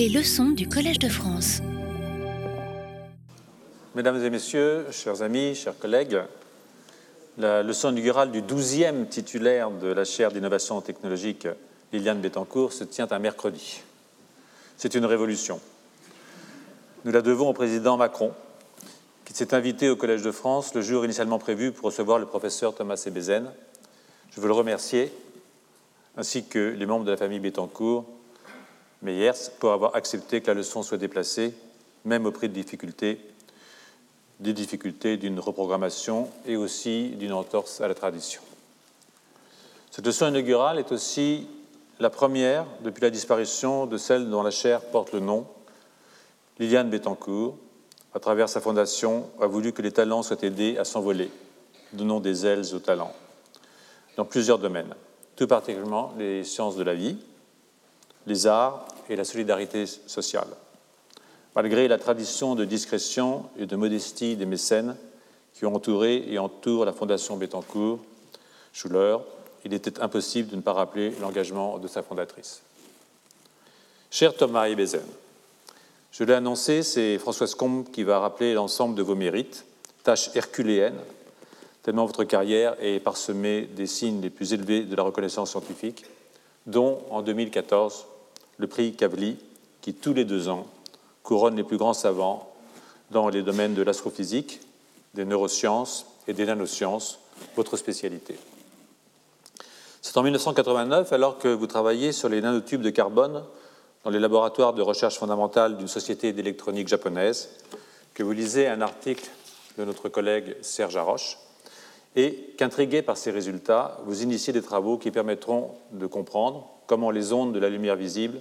Les leçons du Collège de France. Mesdames et messieurs, chers amis, chers collègues, la leçon inaugurale du 12e titulaire de la chaire d'innovation technologique Liliane Bettencourt se tient un mercredi. C'est une révolution. Nous la devons au président Macron, qui s'est invité au Collège de France le jour initialement prévu pour recevoir le professeur Thomas Ebezen. Je veux le remercier, ainsi que les membres de la famille Bettencourt, Meyers, pour avoir accepté que la leçon soit déplacée, même au prix de difficultés, des difficultés d'une reprogrammation et aussi d'une entorse à la tradition. Cette leçon inaugurale est aussi la première depuis la disparition de celle dont la chaire porte le nom, Liliane Bettencourt, à travers sa fondation, a voulu que les talents soient aidés à s'envoler, donnant des ailes aux talents, dans plusieurs domaines, tout particulièrement les sciences de la vie, les arts et la solidarité sociale. Malgré la tradition de discrétion et de modestie des mécènes qui ont entouré et entourent la Fondation Bettencourt, Schuller, il était impossible de ne pas rappeler l'engagement de sa fondatrice. Cher Thomas Ebezen, je l'ai annoncé, c'est Françoise Combe qui va rappeler l'ensemble de vos mérites, tâche herculéenne, tellement votre carrière est parsemée des signes les plus élevés de la reconnaissance scientifique, dont en 2014 le prix Kavli, qui tous les deux ans couronne les plus grands savants dans les domaines de l'astrophysique, des neurosciences et des nanosciences, votre spécialité. C'est en 1989, alors que vous travaillez sur les nanotubes de carbone dans les laboratoires de recherche fondamentale d'une société d'électronique japonaise, que vous lisez un article de notre collègue Serge Haroche, et qu'intrigué par ces résultats, vous initiez des travaux qui permettront de comprendre comment les ondes de la lumière visible,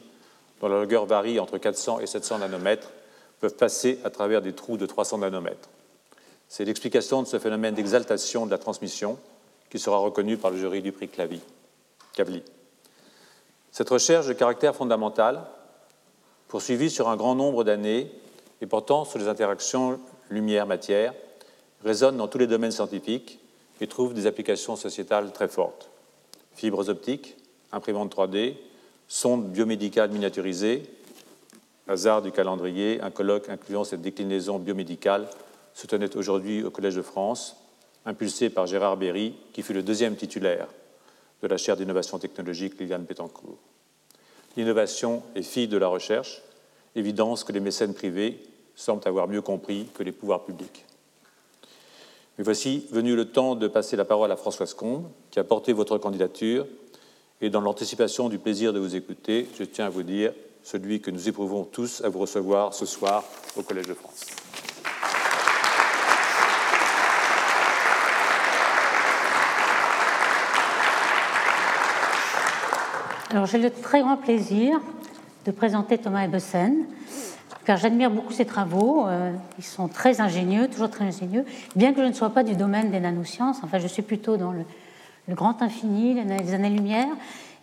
dont la longueur varie entre 400 et 700 nanomètres, peuvent passer à travers des trous de 300 nanomètres. C'est l'explication de ce phénomène d'exaltation de la transmission qui sera reconnu par le jury du prix Kavli. Cette recherche de caractère fondamental, poursuivie sur un grand nombre d'années et portant sur les interactions lumière-matière, résonne dans tous les domaines scientifiques et trouve des applications sociétales très fortes. Fibres optiques, imprimantes 3D, sondes biomédicales miniaturisées, hasard du calendrier, un colloque incluant cette déclinaison biomédicale se tenait aujourd'hui au Collège de France, impulsé par Gérard Berry, qui fut le deuxième titulaire de la chaire d'innovation technologique Liliane Pétancourt. L'innovation est fille de la recherche, évidence que les mécènes privés semblent avoir mieux compris que les pouvoirs publics. Mais voici venu le temps de passer la parole à Françoise Combe, qui a porté votre candidature, et dans l'anticipation du plaisir de vous écouter, je tiens à vous dire celui que nous éprouvons tous à vous recevoir ce soir au Collège de France. Alors j'ai le très grand plaisir de présenter Thomas Ebbesen, car j'admire beaucoup ses travaux. Euh, ils sont très ingénieux, toujours très ingénieux, bien que je ne sois pas du domaine des nanosciences. Enfin, je suis plutôt dans le, grand infini, les, années-lumière.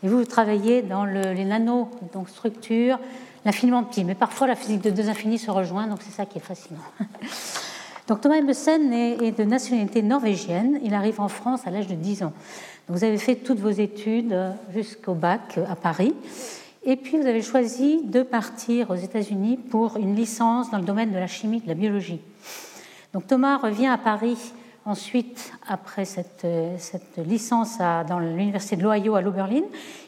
Et vous, vous travaillez dans les nanos, donc structure, l'infiniment petit. Mais parfois, la physique de deux infinis se rejoint, donc c'est ça qui est fascinant. Donc Thomas Ebbesen est de nationalité norvégienne. Il arrive en France à l'âge de 10 ans. Vous avez fait toutes vos études euh, jusqu'au bac euh, à Paris. Et puis vous avez choisi de partir aux États-Unis pour une licence dans le domaine de la chimie, de la biologie. Donc Thomas revient à Paris ensuite, après cette, euh, cette licence dans l'université de l'Ohio à l'Oberlin.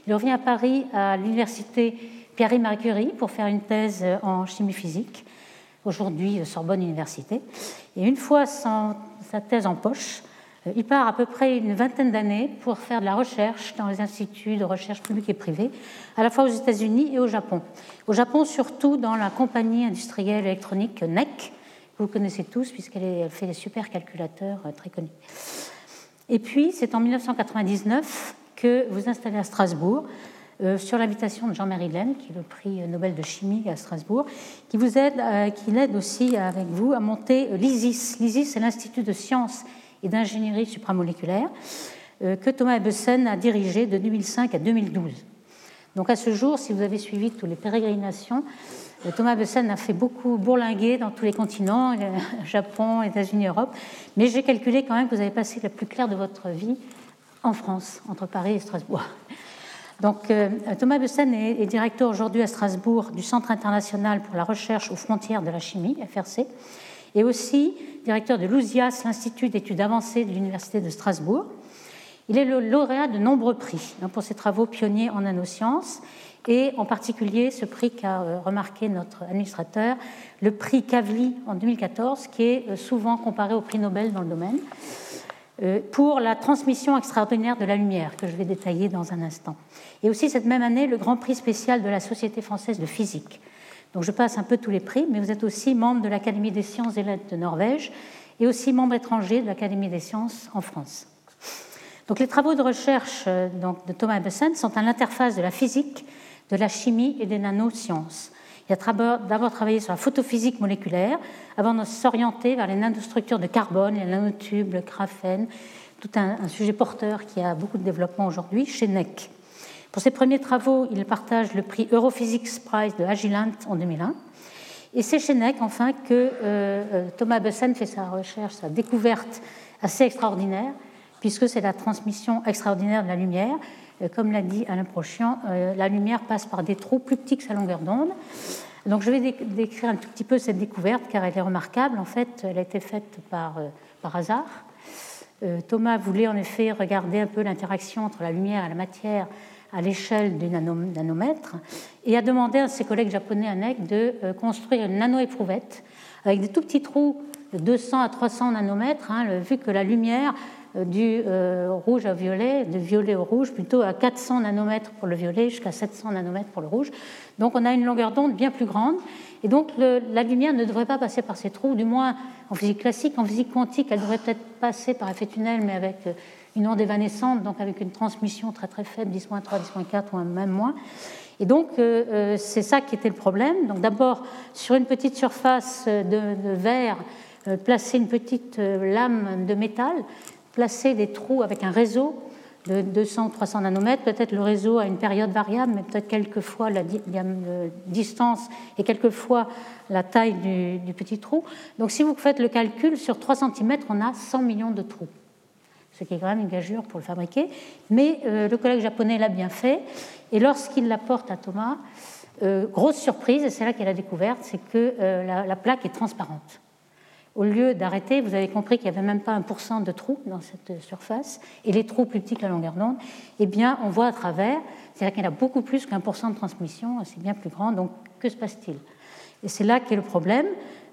Il revient à Paris à l'université Pierre-Marie Curie pour faire une thèse en chimie physique, aujourd'hui Sorbonne Université. Et une fois sa thèse en poche, euh, il part à peu près une vingtaine d'années pour faire de la recherche dans les instituts de recherche publics et privés, à la fois aux États-Unis et au Japon. Au Japon, surtout dans la compagnie industrielle électronique NEC, vous connaissez tous, puisqu'elle fait des supercalculateurs euh, très connus. Et puis, c'est en 1999 que vous installez à Strasbourg, euh, sur l'invitation de Jean-Marie Laine, qui est le prix Nobel de chimie à Strasbourg, qui vous aide, l'aide aussi avec vous à monter l'ISIS. L'ISIS, c'est l'Institut de sciences et d'ingénierie supramoléculaire euh, que Thomas Ebbesen a dirigé de 2005 à 2012. Donc à ce jour, si vous avez suivi toutes les pérégrinations, euh, Thomas Ebbesen a fait beaucoup bourlinguer dans tous les continents, euh, Japon, États-Unis, Europe, mais j'ai calculé quand même que vous avez passé la plus claire de votre vie en France, entre Paris et Strasbourg. Donc, euh, Thomas Bessen est, directeur aujourd'hui à Strasbourg du Centre international pour la recherche aux frontières de la chimie, FRC, et aussi directeur de l'USIAS, l'Institut d'études avancées de l'Université de Strasbourg. Il est le lauréat de nombreux prix hein, pour ses travaux pionniers en nanosciences et en particulier ce prix qu'a euh, remarqué notre administrateur, le prix Kavli en 2014, qui est euh, souvent comparé au prix Nobel dans le domaine. Euh, pour la transmission extraordinaire de la lumière, que je vais détailler dans un instant. Et aussi cette même année, le Grand Prix spécial de la Société française de physique. Donc je passe un peu tous les prix, mais vous êtes aussi membre de l'Académie des sciences et lettres de Norvège et aussi membre étranger de l'Académie des sciences en France. Donc les travaux de recherche euh, de Thomas Ebbesen sont à l'interface de la physique, de la chimie et des nanosciences. Il a d'abord travaillé sur la photophysique moléculaire avant de s'orienter vers les nanostructures de carbone, les nanotubes, le graphène, tout un, sujet porteur qui a beaucoup de développement aujourd'hui chez NEC. Pour ses premiers travaux, il partage le prix Europhysics Prize de Agilent en 2001. Et c'est chez NEC, enfin, que euh, euh, Thomas Bessen fait sa recherche, sa découverte assez extraordinaire, puisque c'est la transmission extraordinaire de la lumière. Euh, comme l'a dit Alain Prochian, euh, la lumière passe par des trous plus petits que sa longueur d'onde. Donc je vais décrire un tout petit peu cette découverte car elle est remarquable. En fait, elle a été faite par, euh, par hasard. Thomas voulait en effet regarder un peu l'interaction entre la lumière et la matière à l'échelle du nanomètre et a demandé à ses collègues japonais à NEC de construire une nano-éprouvette avec des tout petits trous de 200 à 300 nanomètres, hein, vu que la lumière du euh, rouge au violet, de violet au rouge, plutôt à 400 nanomètres pour le violet jusqu'à 700 nanomètres pour le rouge. Donc on a une longueur d'onde bien plus grande. Et donc la lumière ne devrait pas passer par ces trous, du moins en physique classique. En physique quantique, elle devrait peut-être passer par effet tunnel, mais avec euh, une onde évanescente, donc avec une transmission très très faible, 10-3, 10-4 ou même moins. Et donc, c'est ça qui était le problème. Donc, d'abord, sur une petite surface de verre, placer une petite lame de métal placer des trous avec un réseau de 200 ou 300 nanomètres. Peut-être le réseau a une période variable, mais peut-être quelquefois la distance et quelquefois la taille du, petit trou. Donc si vous faites le calcul, sur 3 cm, on a 100 millions de trous, ce qui est quand même une gageure pour le fabriquer. Mais euh, le collègue japonais l'a bien fait, et lorsqu'il l'apporte à Thomas, euh, grosse surprise, et c'est là qu'il a découvert, c'est que euh, la plaque est transparente au lieu d'arrêter, vous avez compris qu'il n'y avait même pas un pourcent de trous dans cette surface, et les trous plus petits que la longueur d'onde, eh bien, on voit à travers, c'est-à-dire qu'il y a beaucoup plus qu'un pourcent de transmission, c'est bien plus grand, donc que se passe-t-il? Et c'est là qu'est le problème.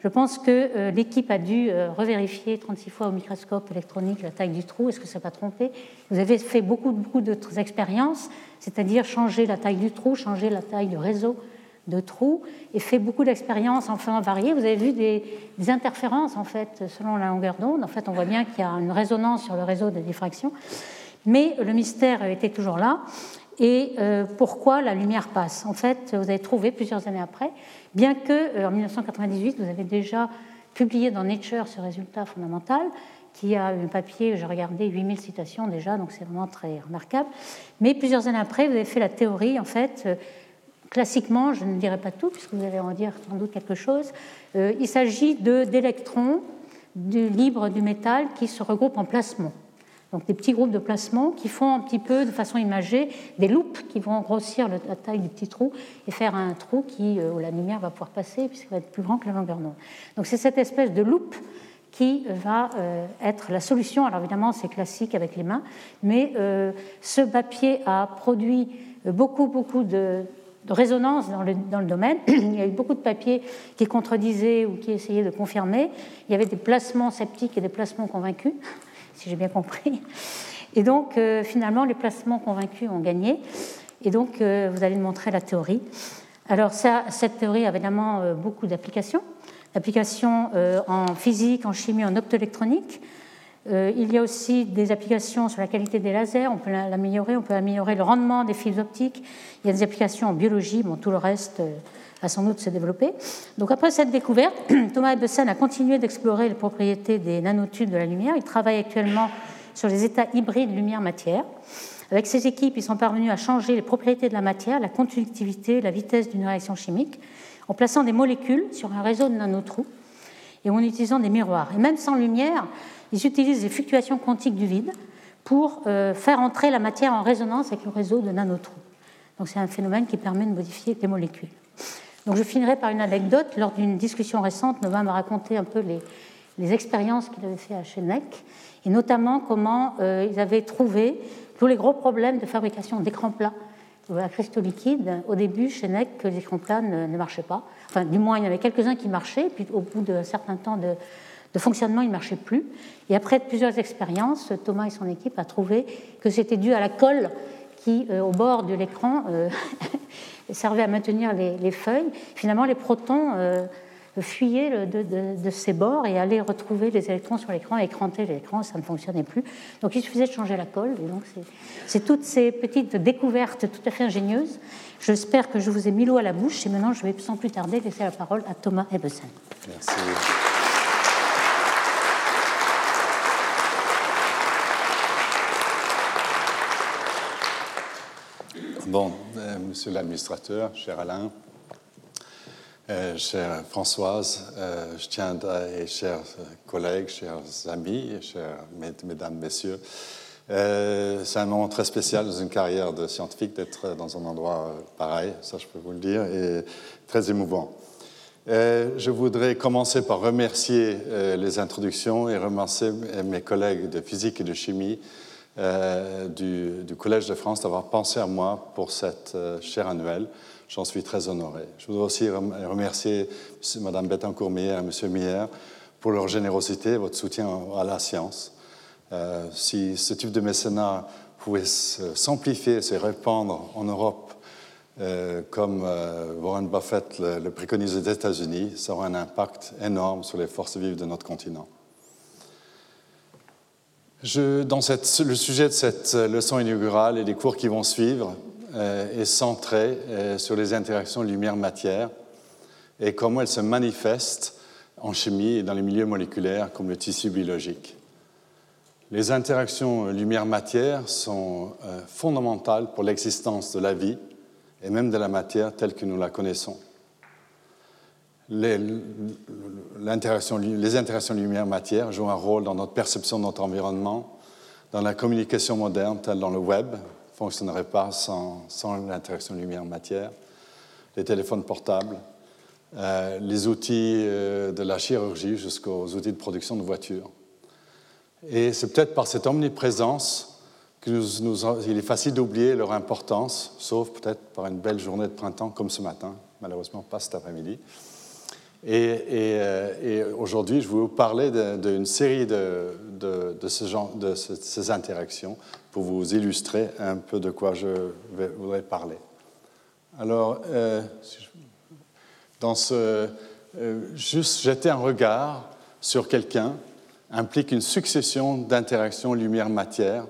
Je pense que euh, l'équipe a dû euh, revérifier 36 fois au microscope électronique la taille du trou. Est-ce que ça n'a pas trompé Vous avez fait beaucoup, beaucoup d'autres expériences, c'est-à-dire changer la taille du trou, changer la taille du réseau de trous et fait beaucoup d'expériences en faisant varier. Vous avez vu des, interférences en fait selon la longueur d'onde. En fait, on voit bien qu'il y a une résonance sur le réseau de diffraction. Mais le mystère était toujours là. Et euh, pourquoi la lumière passe? En fait, vous avez trouvé plusieurs années après, bien que euh, en 1998, vous avez déjà publié dans Nature ce résultat fondamental, qui a un papier, j'ai regardé 8000 citations déjà, donc c'est vraiment très remarquable. Mais plusieurs années après, vous avez fait la théorie, en fait, euh, Classiquement, je ne dirai pas tout, puisque vous allez en dire sans doute quelque chose, euh, il s'agit d'électrons libres du métal qui se regroupent en plasmons. Donc des petits groupes de plasmons qui font un petit peu, de façon imagée, des loupes qui vont grossir la taille du petit trou et faire un trou qui, euh, où la lumière va pouvoir passer, puisqu'il va être plus grand que la longueur d'onde. Donc c'est cette espèce de loupe qui va euh, être la solution. Alors évidemment, c'est classique avec les mains, mais ce papier a produit beaucoup, beaucoup de, de résonance dans le, dans le, domaine. Il y a eu beaucoup de papiers qui contredisaient ou qui essayaient de confirmer. Il y avait des placements sceptiques et des placements convaincus, si j'ai bien compris. Et donc, euh, finalement, les placements convaincus ont gagné. Et donc, euh, vous allez montrer la théorie. Alors, ça, cette théorie a évidemment euh, beaucoup d'applications. Applications en physique, en chimie, en optoélectronique. Il y a aussi des applications sur la qualité des lasers, on peut l'améliorer, on peut améliorer le rendement des fils optiques, il y a des applications en biologie, bon, tout le reste euh, a sans doute se développer. Donc après cette découverte, Thomas Ebbesen a continué d'explorer les propriétés des nanotubes de la lumière. Il travaille actuellement sur les états hybrides lumière-matière. Avec ses équipes, ils sont parvenus à changer les propriétés de la matière, la conductivité, la vitesse d'une réaction chimique, en plaçant des molécules sur un réseau de nanotrous et en utilisant des miroirs. Et même sans lumière, ils utilisent les fluctuations quantiques du vide pour euh, faire entrer la matière en résonance avec le réseau de nanotrous. Donc c'est un phénomène qui permet de modifier les molécules. Donc je finirai par une anecdote. Lors d'une discussion récente, Nova m'a raconté un peu les, expériences qu'il avait fait à Chenec, et notamment comment euh, ils avaient trouvé tous les gros problèmes de fabrication d'écrans plats à cristaux liquides. Au début, Chenec, les écrans plats ne, ne, marchaient pas. Enfin, du moins, il y en avait quelques-uns qui marchaient, puis au bout d'un certain temps de, de fonctionnement, ils ne marchaient plus. Et après plusieurs expériences, Thomas et son équipe a trouvé que c'était dû à la colle qui, euh, au bord de l'écran, euh, servait à maintenir les, les, feuilles. Finalement, les protons euh, fuyaient de, ces bords et allaient retrouver les électrons sur l'écran, écranter l'écran, ça ne fonctionnait plus. Donc il suffisait de changer la colle. Et donc c'est toutes ces petites découvertes tout à fait ingénieuses. J'espère que je vous ai mis l'eau à la bouche et maintenant je vais sans plus tarder laisser la parole à Thomas Ebbesen. Merci. Bon, euh, monsieur l'administrateur, cher Alain, euh, chère Françoise, euh, chers collègues, chers amis, chers mesdames, messieurs, c'est un moment très spécial dans une carrière de scientifique d'être dans un endroit pareil, ça je peux vous le dire, et très émouvant. Je voudrais commencer par remercier les introductions et remercier mes collègues de physique et de chimie euh, du, Collège de France d'avoir pensé à moi pour cette euh, chaire annuelle. J'en suis très honoré. Je voudrais aussi remercier Mme Bettencourt-Meyer et M. Meyer pour leur générosité et votre soutien à la science. Euh, si ce type de mécénat pouvait s'amplifier, se répandre en Europe, euh, comme Warren Buffett le préconise aux États-Unis, ça aurait un impact énorme sur les forces vives de notre continent. Je, dans le sujet de cette leçon inaugurale et des cours qui vont suivre euh, est centré euh, sur les interactions lumière-matière et comment elles se manifestent en chimie et dans les milieux moléculaires comme le tissu biologique. Les interactions lumière-matière sont euh, fondamentales pour l'existence de la vie et même de la matière telle que nous la connaissons. Les, les interactions lumière-matière jouent un rôle dans notre perception de notre environnement, dans la communication moderne, telle dans le web, ne fonctionnerait pas sans, sans l'interaction lumière-matière, les téléphones portables, euh, les outils euh, de la chirurgie jusqu'aux outils de production de voitures. Et c'est peut-être par cette omniprésence que nous, nous, il est facile d'oublier leur importance, sauf peut-être par une belle journée de printemps comme ce matin, malheureusement pas cet après-midi. Et, et, aujourd'hui, je vais vous parler d'une série de, ces interactions pour vous illustrer un peu de quoi je voudrais parler. Alors, euh, dans ce, euh, juste jeter un regard sur quelqu'un implique une succession d'interactions lumière-matière.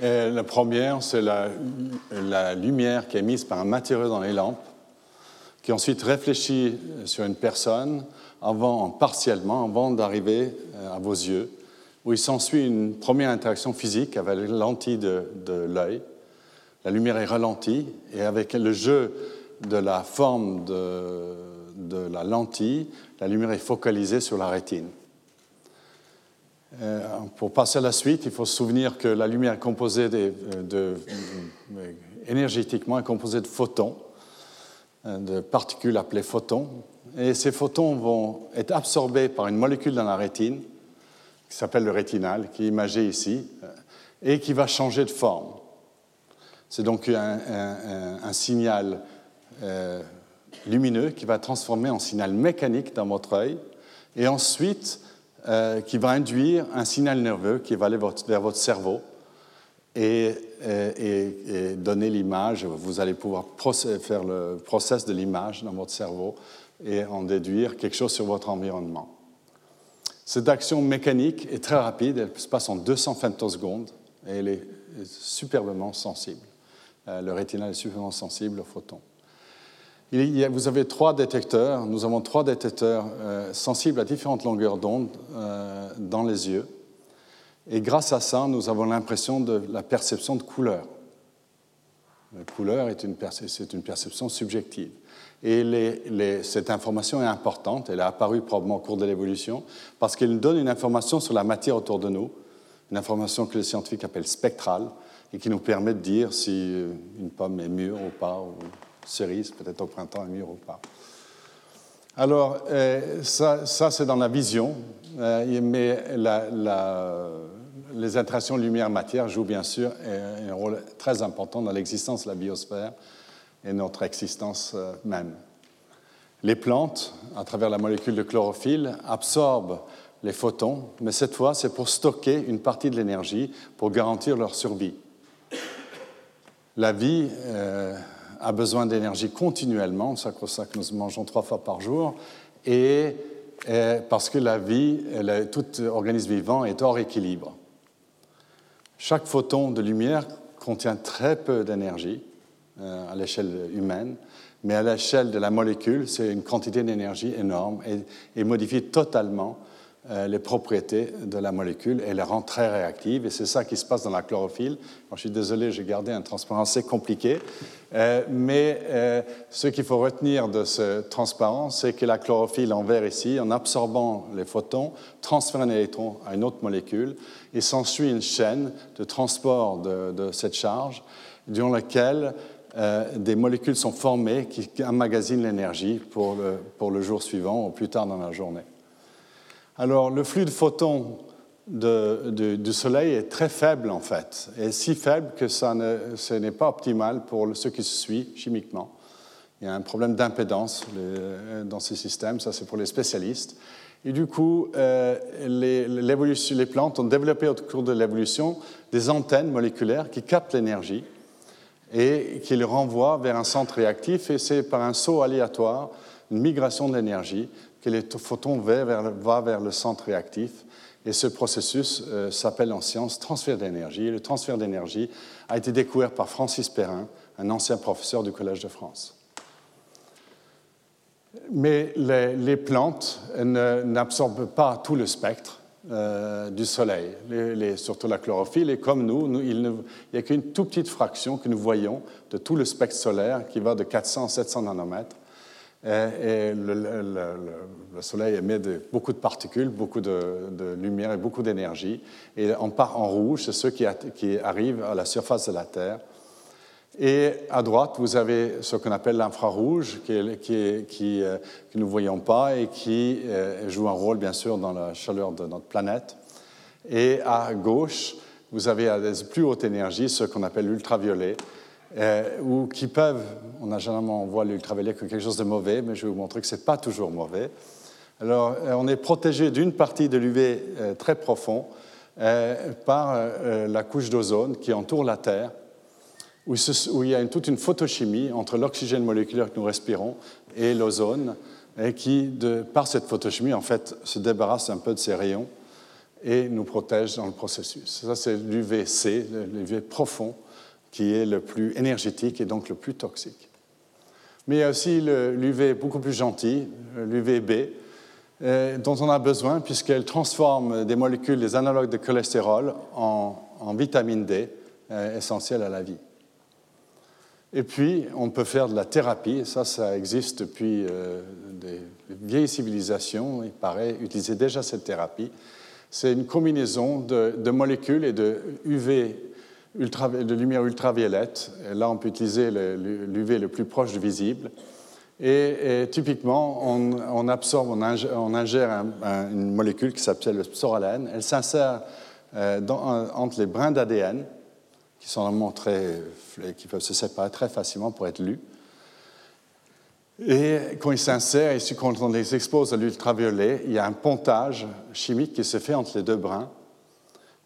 La première, c'est la lumière qui est mise par un matériau dans les lampes qui ensuite réfléchit sur une personne avant, partiellement, avant d'arriver euh, à vos yeux, où il s'ensuit une première interaction physique avec les lentilles de, l'œil. La lumière est ralentie et avec le jeu de la forme de, la lentille, la lumière est focalisée sur la rétine. Euh, pour passer à la suite, il faut se souvenir que la lumière est composée de énergétiquement est composée de photons de particules appelées photons. Et ces photons vont être absorbés par une molécule dans la rétine, qui s'appelle le rétinal, qui est imagé ici, et qui va changer de forme. C'est donc un, signal euh, lumineux qui va transformer en signal mécanique dans votre œil, et ensuite euh, qui va induire un signal nerveux qui va aller vers votre cerveau et, et donner l'image. Vous allez pouvoir faire le process de l'image dans votre cerveau et en déduire quelque chose sur votre environnement. Cette action mécanique est très rapide, elle se passe en 200 femtosecondes et elle est superbement sensible. Euh, le rétinal est superbement sensible aux photons. Vous avez trois détecteurs, nous avons trois détecteurs euh, sensibles à différentes longueurs d'onde euh, dans les yeux. Et grâce à ça, nous avons l'impression de la perception de couleur. La couleur est une, c'est une perception subjective. Et cette information est importante, elle est apparue probablement au cours de l'évolution, parce qu'elle nous donne une information sur la matière autour de nous, une information que les scientifiques appellent spectrale, et qui nous permet de dire si une pomme est mûre ou pas, ou cerise peut-être au printemps est mûre ou pas. Alors, euh, ça, c'est dans la vision, euh, mais les interactions lumière-matière jouent bien sûr un rôle très important dans l'existence de la biosphère et notre existence euh, même. Les plantes, à travers la molécule de chlorophylle, absorbent les photons, mais cette fois, c'est pour stocker une partie de l'énergie pour garantir leur survie. La vie euh, a besoin d'énergie continuellement, c'est pour ça que nous mangeons trois fois par jour, et, parce que la vie, tout organisme vivant est hors équilibre. Chaque photon de lumière contient très peu d'énergie euh, à l'échelle humaine, mais à l'échelle de la molécule, c'est une quantité d'énergie énorme et, et, modifie totalement les propriétés de la molécule et la rend très réactive. Et c'est ça qui se passe dans la chlorophylle. je suis désolé, j'ai gardé un transparent assez compliqué. Euh, mais euh, ce qu'il faut retenir de ce transparent, c'est que la chlorophylle en vert ici, en absorbant les photons, transfère un électron à une autre molécule et s'ensuit une chaîne de transport de, cette charge durant laquelle des molécules sont formées qui emmagasinent l'énergie pour le, pour le jour suivant ou plus tard dans la journée. Alors, le flux de photons du Soleil est très faible en fait, et si faible que ça ce n'est pas optimal pour ce qui se suit chimiquement. Il y a un problème d'impédance dans ces systèmes, ça c'est pour les spécialistes. Et du coup, euh, les, les, plantes ont développé au cours de l'évolution des antennes moléculaires qui captent l'énergie et qui le renvoient vers un centre réactif, et c'est par un saut aléatoire, une migration de l'énergie, que les photons vont vers, va vers le centre réactif. Et ce processus euh, s'appelle en science transfert d'énergie. le transfert d'énergie a été découvert par Francis Perrin, un ancien professeur du Collège de France. Mais les, plantes n'absorbent pas tout le spectre euh, du Soleil, surtout la chlorophylle. Et comme nous, il n'y a qu'une toute petite fraction que nous voyons de tout le spectre solaire qui va de 400 à 700 nanomètres. Et, le, Soleil émet beaucoup de particules, beaucoup de, lumière et beaucoup d'énergie. Et en part en rouge, c'est ceux qui, qui, arrivent à la surface de la Terre. Et à droite, vous avez ce qu'on appelle l'infrarouge, qui, qui, euh, que nous ne voyons pas et qui euh, joue un rôle, bien sûr, dans la chaleur de notre planète. Et à gauche, vous avez à des plus hautes énergies ce qu'on appelle l'ultraviolet, euh, ou qui peuvent, on a généralement on voit l'ultraviolet comme quelque chose de mauvais, mais je vais vous montrer que ce n'est pas toujours mauvais. Alors, euh, on est protégé d'une partie de l'UV euh, très profond par la couche d'ozone qui entoure la Terre, où, il y a toute une photochimie entre l'oxygène moléculaire que nous respirons et l'ozone, et qui, par cette photochimie, en fait, se débarrasse un peu de ces rayons et nous protège dans le processus. Ça, c'est l'UVC, l'UV profond, qui est le plus énergétique et donc le plus toxique. Mais il y a aussi l'UV beaucoup plus gentil, l'UVB, euh, dont on a besoin puisqu'elle transforme des molécules, des analogues de cholestérol, en, vitamine D, euh, essentielle à la vie. Et puis, on peut faire de la thérapie, ça, ça existe depuis euh, des vieilles civilisations, il paraît utiliser déjà cette thérapie. C'est une combinaison de, de, molécules et de UV de lumière ultraviolette. là, on peut utiliser l'UV le, plus proche du visible. Et, typiquement, on, absorbe, on ingère, une molécule qui s'appelle le psoralène. Elle s'insère euh, entre les brins d'ADN, qui sont vraiment très, qui peuvent se séparer très facilement pour être lus. Et quand ils s'insèrent, et quand on les expose à l'ultraviolet, il y a un pontage chimique qui se fait entre les deux brins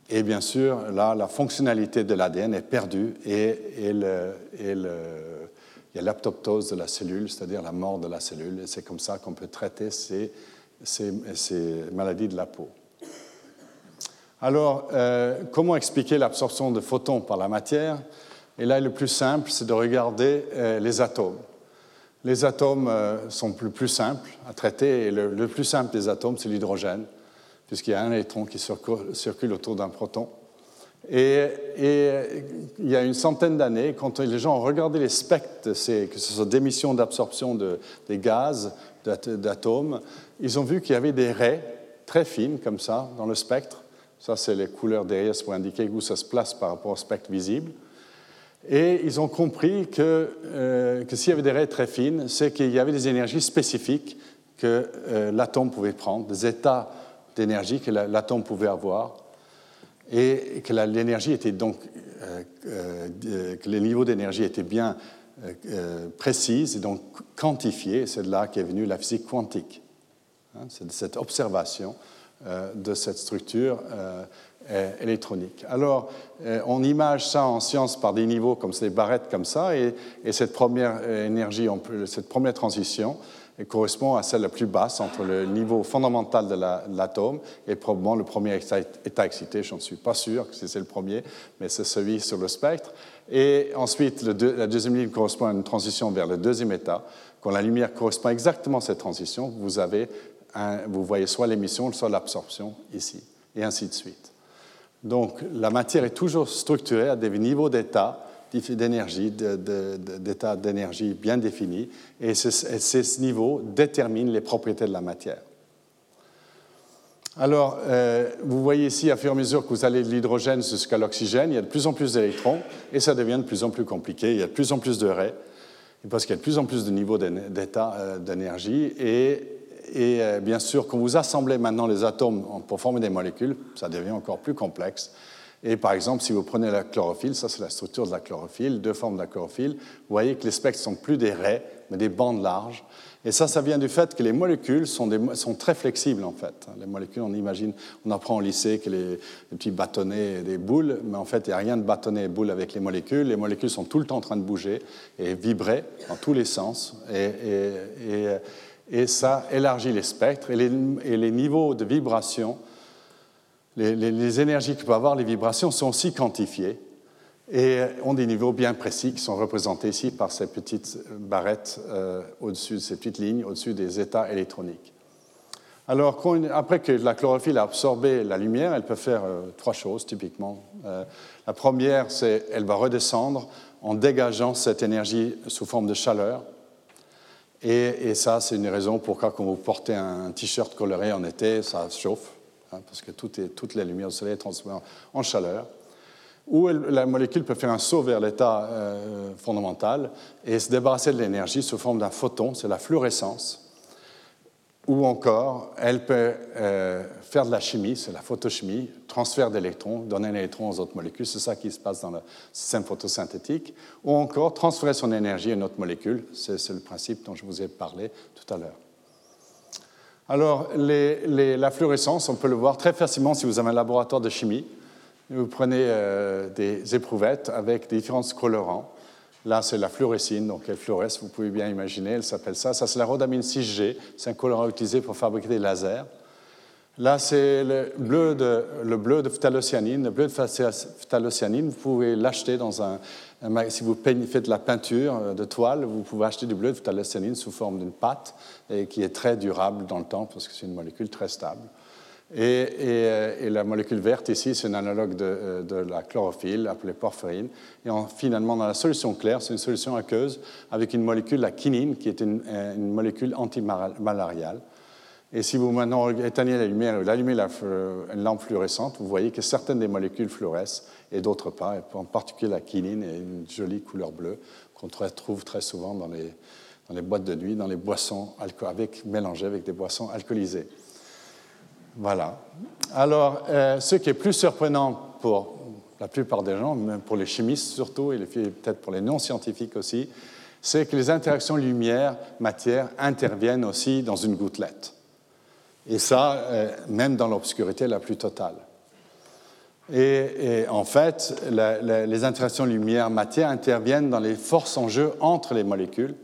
et bien sûr, là, la fonctionnalité de l'ADN est perdue et, il y a l'apoptose de la cellule, c'est-à-dire la mort de la cellule. Et c'est comme ça qu'on peut traiter ces, maladies de la peau. Alors, euh, comment expliquer l'absorption de photons par la matière? Et là, le plus simple, c'est de regarder euh, les atomes. Les atomes euh, sont plus simples à traiter, et le plus simple des atomes, c'est l'hydrogène puisqu'il y a un électron qui circule autour d'un proton. Et, il y a une centaine d'années, quand les gens ont regardé les spectres, que ce soit d'émission, d'absorption de, des gaz, d'atomes, ils ont vu qu'il y avait des raies très fines comme ça dans le spectre, Ça, c'est les couleurs derrière pour indiquer où ça se place par rapport au spectre visible. Et ils ont compris que, euh, que s'il y avait des raies très fines, c'est qu'il y avait des énergies spécifiques que euh, l'atome pouvait prendre, des états d'énergie que l'atome pouvait avoir, et que l'énergie était donc, euh, que les niveaux d'énergie étaient bien précises et donc quantifiés. C'est de là qu'est venue la physique quantique. Hein, cette observation de cette structure euh, électronique. Alors, euh, on image ça en science par des niveaux comme ces barrettes comme ça, et, cette première euh, énergie, cette première transition correspond à celle la plus basse entre le niveau fondamental de l'atome et probablement le premier état excité. Je n'en suis pas sûr que c'est le premier, mais c'est celui sur le spectre. Et ensuite, la deuxième ligne correspond à une transition vers le deuxième état. Quand la lumière correspond exactement à cette transition, vous, avez vous voyez soit l'émission, soit l'absorption ici, et ainsi de suite. Donc la matière est toujours structurée à des niveaux d'état d'énergie, d'état d'énergie bien définis, et ces niveaux déterminent les propriétés de la matière. Alors, euh, vous voyez ici, à fur et à mesure que vous allez de l'hydrogène jusqu'à l'oxygène, il y a de plus en plus d'électrons, et ça devient de plus en plus compliqué, il y a de plus en plus de raies, parce qu'il y a de plus en plus de niveaux d'état euh, d'énergie, et et euh, bien sûr, quand vous assemblez maintenant les atomes pour former des molécules, ça devient encore plus complexe. Et par exemple, si vous prenez la chlorophylle, ça c'est la structure de la chlorophylle, deux formes de la chlorophylle, vous voyez que les spectres sont plus des raies, mais des bandes larges. Et ça, ça vient du fait que les molécules sont, très flexibles en fait. Les molécules, on imagine, on apprend au lycée que les, petits bâtonnets et des boules, mais en fait, il n'y a rien de bâtonnet et boule avec les molécules. Les molécules sont tout le temps en train de bouger et vibrer dans tous les sens. et, et et ça élargit les spectres et les, niveaux de vibration, les, énergies que peuvent avoir les vibrations sont aussi quantifiées et ont des niveaux bien précis qui sont représentés ici par ces petites barrettes euh, au-dessus de ces petites lignes, au-dessus des états électroniques. Alors, après que la chlorophylle a absorbé la lumière, elle peut faire euh, trois choses typiquement. Euh, la première, c'est qu'elle va redescendre en dégageant cette énergie sous forme de chaleur et, ça, c'est une raison pourquoi quand vous portez un t-shirt coloré en été, ça chauffe, hein, parce que tout est, toute la lumière du soleil est transformée en chaleur. Ou la molécule peut faire un saut vers l'état euh, fondamental et se débarrasser de l'énergie sous forme d'un photon, c'est la fluorescence ou encore, elle peut euh, faire de la chimie, c'est la photochimie, transfert d'électrons, donner un électron aux autres molécules, c'est ça qui se passe dans le système photosynthétique, ou encore transférer son énergie à une autre molécule, c'est le principe dont je vous ai parlé tout à l'heure. Alors, la fluorescence, on peut le voir très facilement si vous avez un laboratoire de chimie. Vous prenez euh, des éprouvettes avec différents colorants Là, c'est la fluorescine, donc elle fluoresce, vous pouvez bien imaginer, elle s'appelle ça. Ça, c'est la rhodamine 6G, c'est un colorant utilisé pour fabriquer des lasers. Là, c'est le bleu de, le bleu de phthalocyanine. Le bleu de phthalocyanine, vous pouvez l'acheter dans un, Si vous faites de la peinture euh, de toile, vous pouvez acheter du bleu de phthalocyanine sous forme d'une pâte et qui est très durable dans le temps parce que c'est une molécule très stable. Euh, et, la molécule verte ici, c'est un analogue de, euh, la chlorophylle appelée porphyrine. Et finalement, dans la solution claire, c'est une solution aqueuse avec une molécule, la quinine, qui est une, euh, une molécule antimalariale. Et si vous maintenant éteignez la lumière et allumez une lampe fluorescente, vous voyez que certaines des molécules fluorescent et d'autres pas. En particulier la quinine est une jolie couleur bleue qu'on trouve très souvent dans les, dans les boîtes de nuit, dans les boissons avec, mélangées avec des boissons alcoolisées. Voilà. Alors, euh, ce qui est plus surprenant pour la plupart des gens, même pour les chimistes surtout, et peut-être pour les non-scientifiques aussi, c'est que les interactions lumière-matière interviennent aussi dans une gouttelette. Et ça, euh, même dans l'obscurité la plus totale. Et, en fait, les interactions lumière-matière interviennent dans les forces en jeu entre les molécules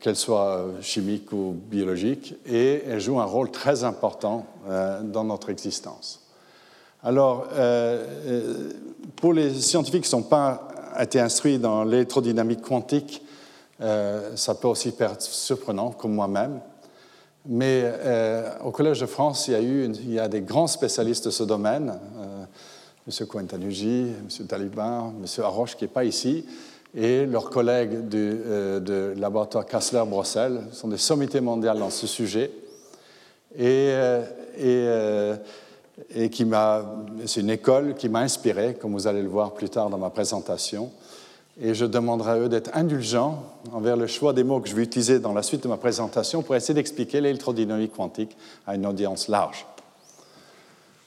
qu'elles soient chimiques ou biologiques, et elles jouent un rôle très important euh, dans notre existence. Alors, euh, euh, pour les scientifiques qui n'ont pas été instruits dans l'électrodynamique quantique, ça peut aussi être surprenant, comme moi-même. Mais au Collège de France, il y a, eu il y a des grands spécialistes de ce domaine, M. Cointanuji, M. Taliban, M. Arroche, qui n'est pas ici, et leurs collègues du euh, laboratoire Kassler-Brossel sont des sommités mondiales dans ce sujet. Et, euh, et et qui m'a, c'est une école qui m'a inspiré, comme vous allez le voir plus tard dans ma présentation. Et je demanderai à eux d'être indulgents envers le choix des mots que je vais utiliser dans la suite de ma présentation pour essayer d'expliquer l'électrodynamique quantique à une audience large.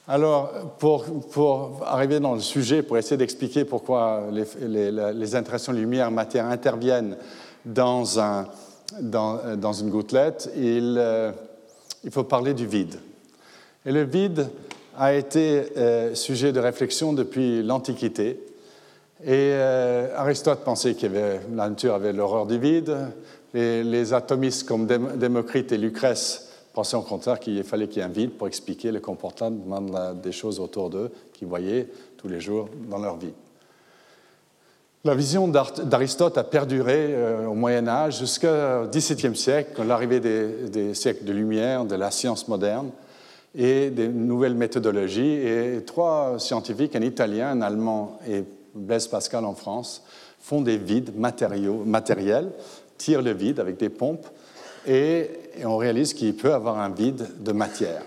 Alors, pour, arriver dans le sujet, pour essayer d'expliquer pourquoi les, les, interactions lumière-matière interviennent dans, un, dans, dans, une gouttelette, il, euh, il, faut parler du vide. Et le vide a été euh, sujet de réflexion depuis l'Antiquité. Et euh, Aristote pensait que la nature avait l'horreur du vide. Les, les atomistes comme Démocrite et Lucrèce pensaient au contraire qu'il fallait qu'il y ait un vide pour expliquer le comportement des choses autour d'eux qu'ils voyaient tous les jours dans leur vie. La vision d'Aristote a perduré euh, au Moyen Âge jusqu'au XVIIe siècle, l'arrivée des, des, siècles de lumière, de la science moderne et des nouvelles méthodologies. Et trois scientifiques, un Italien, un Allemand et Blaise Pascal en France, font des vides matériaux, matériels, tirent le vide avec des pompes et, on réalise qu'il peut avoir un vide de matière.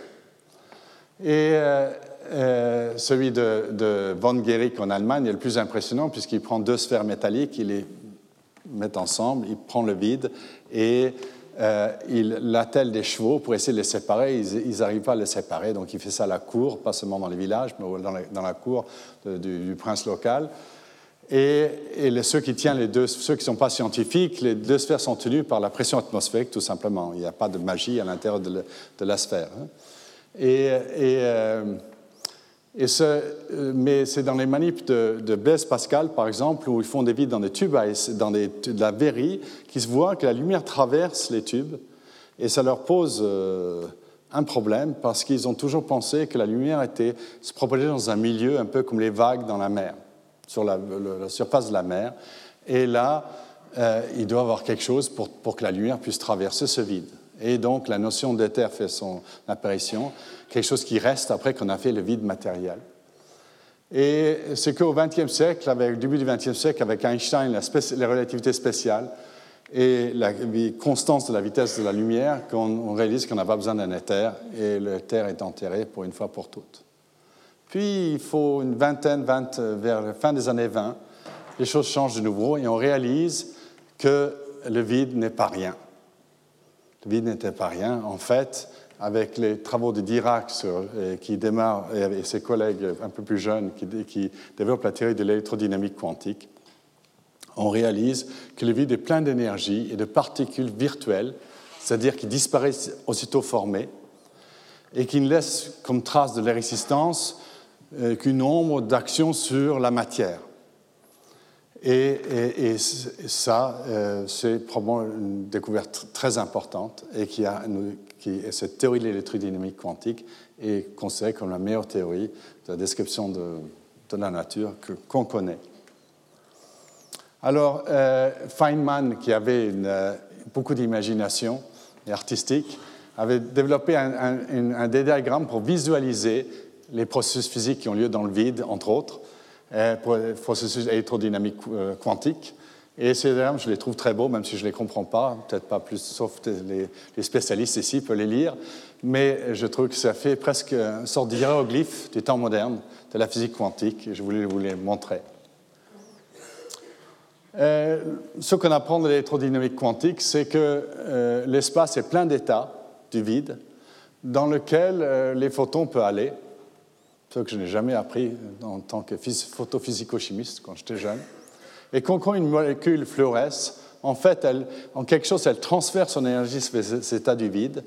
Et euh, euh, celui de, von Guericke en Allemagne est le plus impressionnant puisqu'il prend deux sphères métalliques, il les met ensemble, il prend le vide et euh, il l'attelle des chevaux pour essayer de les séparer. Ils n'arrivent pas à les séparer, donc il fait ça à la cour, pas seulement dans les villages, mais dans la, cour du, prince local. Et, ceux qui tiennent les deux, ceux qui ne sont pas scientifiques, les deux sphères sont tenues par la pression atmosphérique, tout simplement. Il n'y a pas de magie à l'intérieur de, la sphère. Hein. Et, euh, ce, mais c'est dans les manips de, de, Blaise Pascal, par exemple, où ils font des vides dans des tubes, dans des, de la verrie, qui se voit que la lumière traverse les tubes, et ça leur pose euh, un problème parce qu'ils ont toujours pensé que la lumière était, se propageait dans un milieu un peu comme les vagues dans la mer sur la, surface de la mer. Et là, euh, il doit avoir quelque chose pour, pour, que la lumière puisse traverser ce vide. Et donc, la notion d'éther fait son apparition, quelque chose qui reste après qu'on a fait le vide matériel. Et c'est qu'au XXe siècle, avec le début du XXe siècle, avec Einstein, la, la relativité spéciale et la constance de la vitesse de la lumière, qu'on réalise qu'on n'a pas besoin d'un éther et l'éther est enterré pour une fois pour toutes. Puis, il faut une vingtaine, vers la fin des années 20, les choses changent de nouveau et on réalise que le vide n'est pas rien. Le vide n'était pas rien. En fait, avec les travaux de Dirac, euh, qui démarre, et ses collègues un peu plus jeunes, qui, développent la théorie de l'électrodynamique quantique, on réalise que le vide est plein d'énergie et de particules virtuelles, c'est-à-dire qui disparaissent aussitôt formées, et qui ne laissent comme trace de leur existence euh, qu'une ombre d'action sur la matière. Et, et, ça, euh, c'est probablement une découverte très importante et qui a, qui, cette théorie de l'électrodynamique quantique est considérée comme la meilleure théorie de la description de, la nature qu'on connaît. Alors, euh, Feynman, qui avait une, beaucoup d'imagination et artistique, avait développé un, un, un, pour visualiser les processus physiques qui ont lieu dans le vide, entre autres, euh, processus électrodynamiques euh, quantiques. Et ces termes, je les trouve très beaux, même si je ne les comprends pas, peut-être pas plus, sauf les, spécialistes ici peuvent les lire, mais je trouve que ça fait presque une sorte d'hiéroglyphe du temps moderne de la physique quantique, et je voulais vous les montrer. Euh, ce qu'on apprend de l'électrodynamique quantique, c'est que euh, l'espace est plein d'états du vide dans lequel les photons peuvent aller ce que je n'ai jamais appris en tant que photophysico-chimiste quand j'étais jeune. Et quand, une molécule fluoresce, en fait, elle, en quelque chose, elle transfère son énergie sur cet état du vide.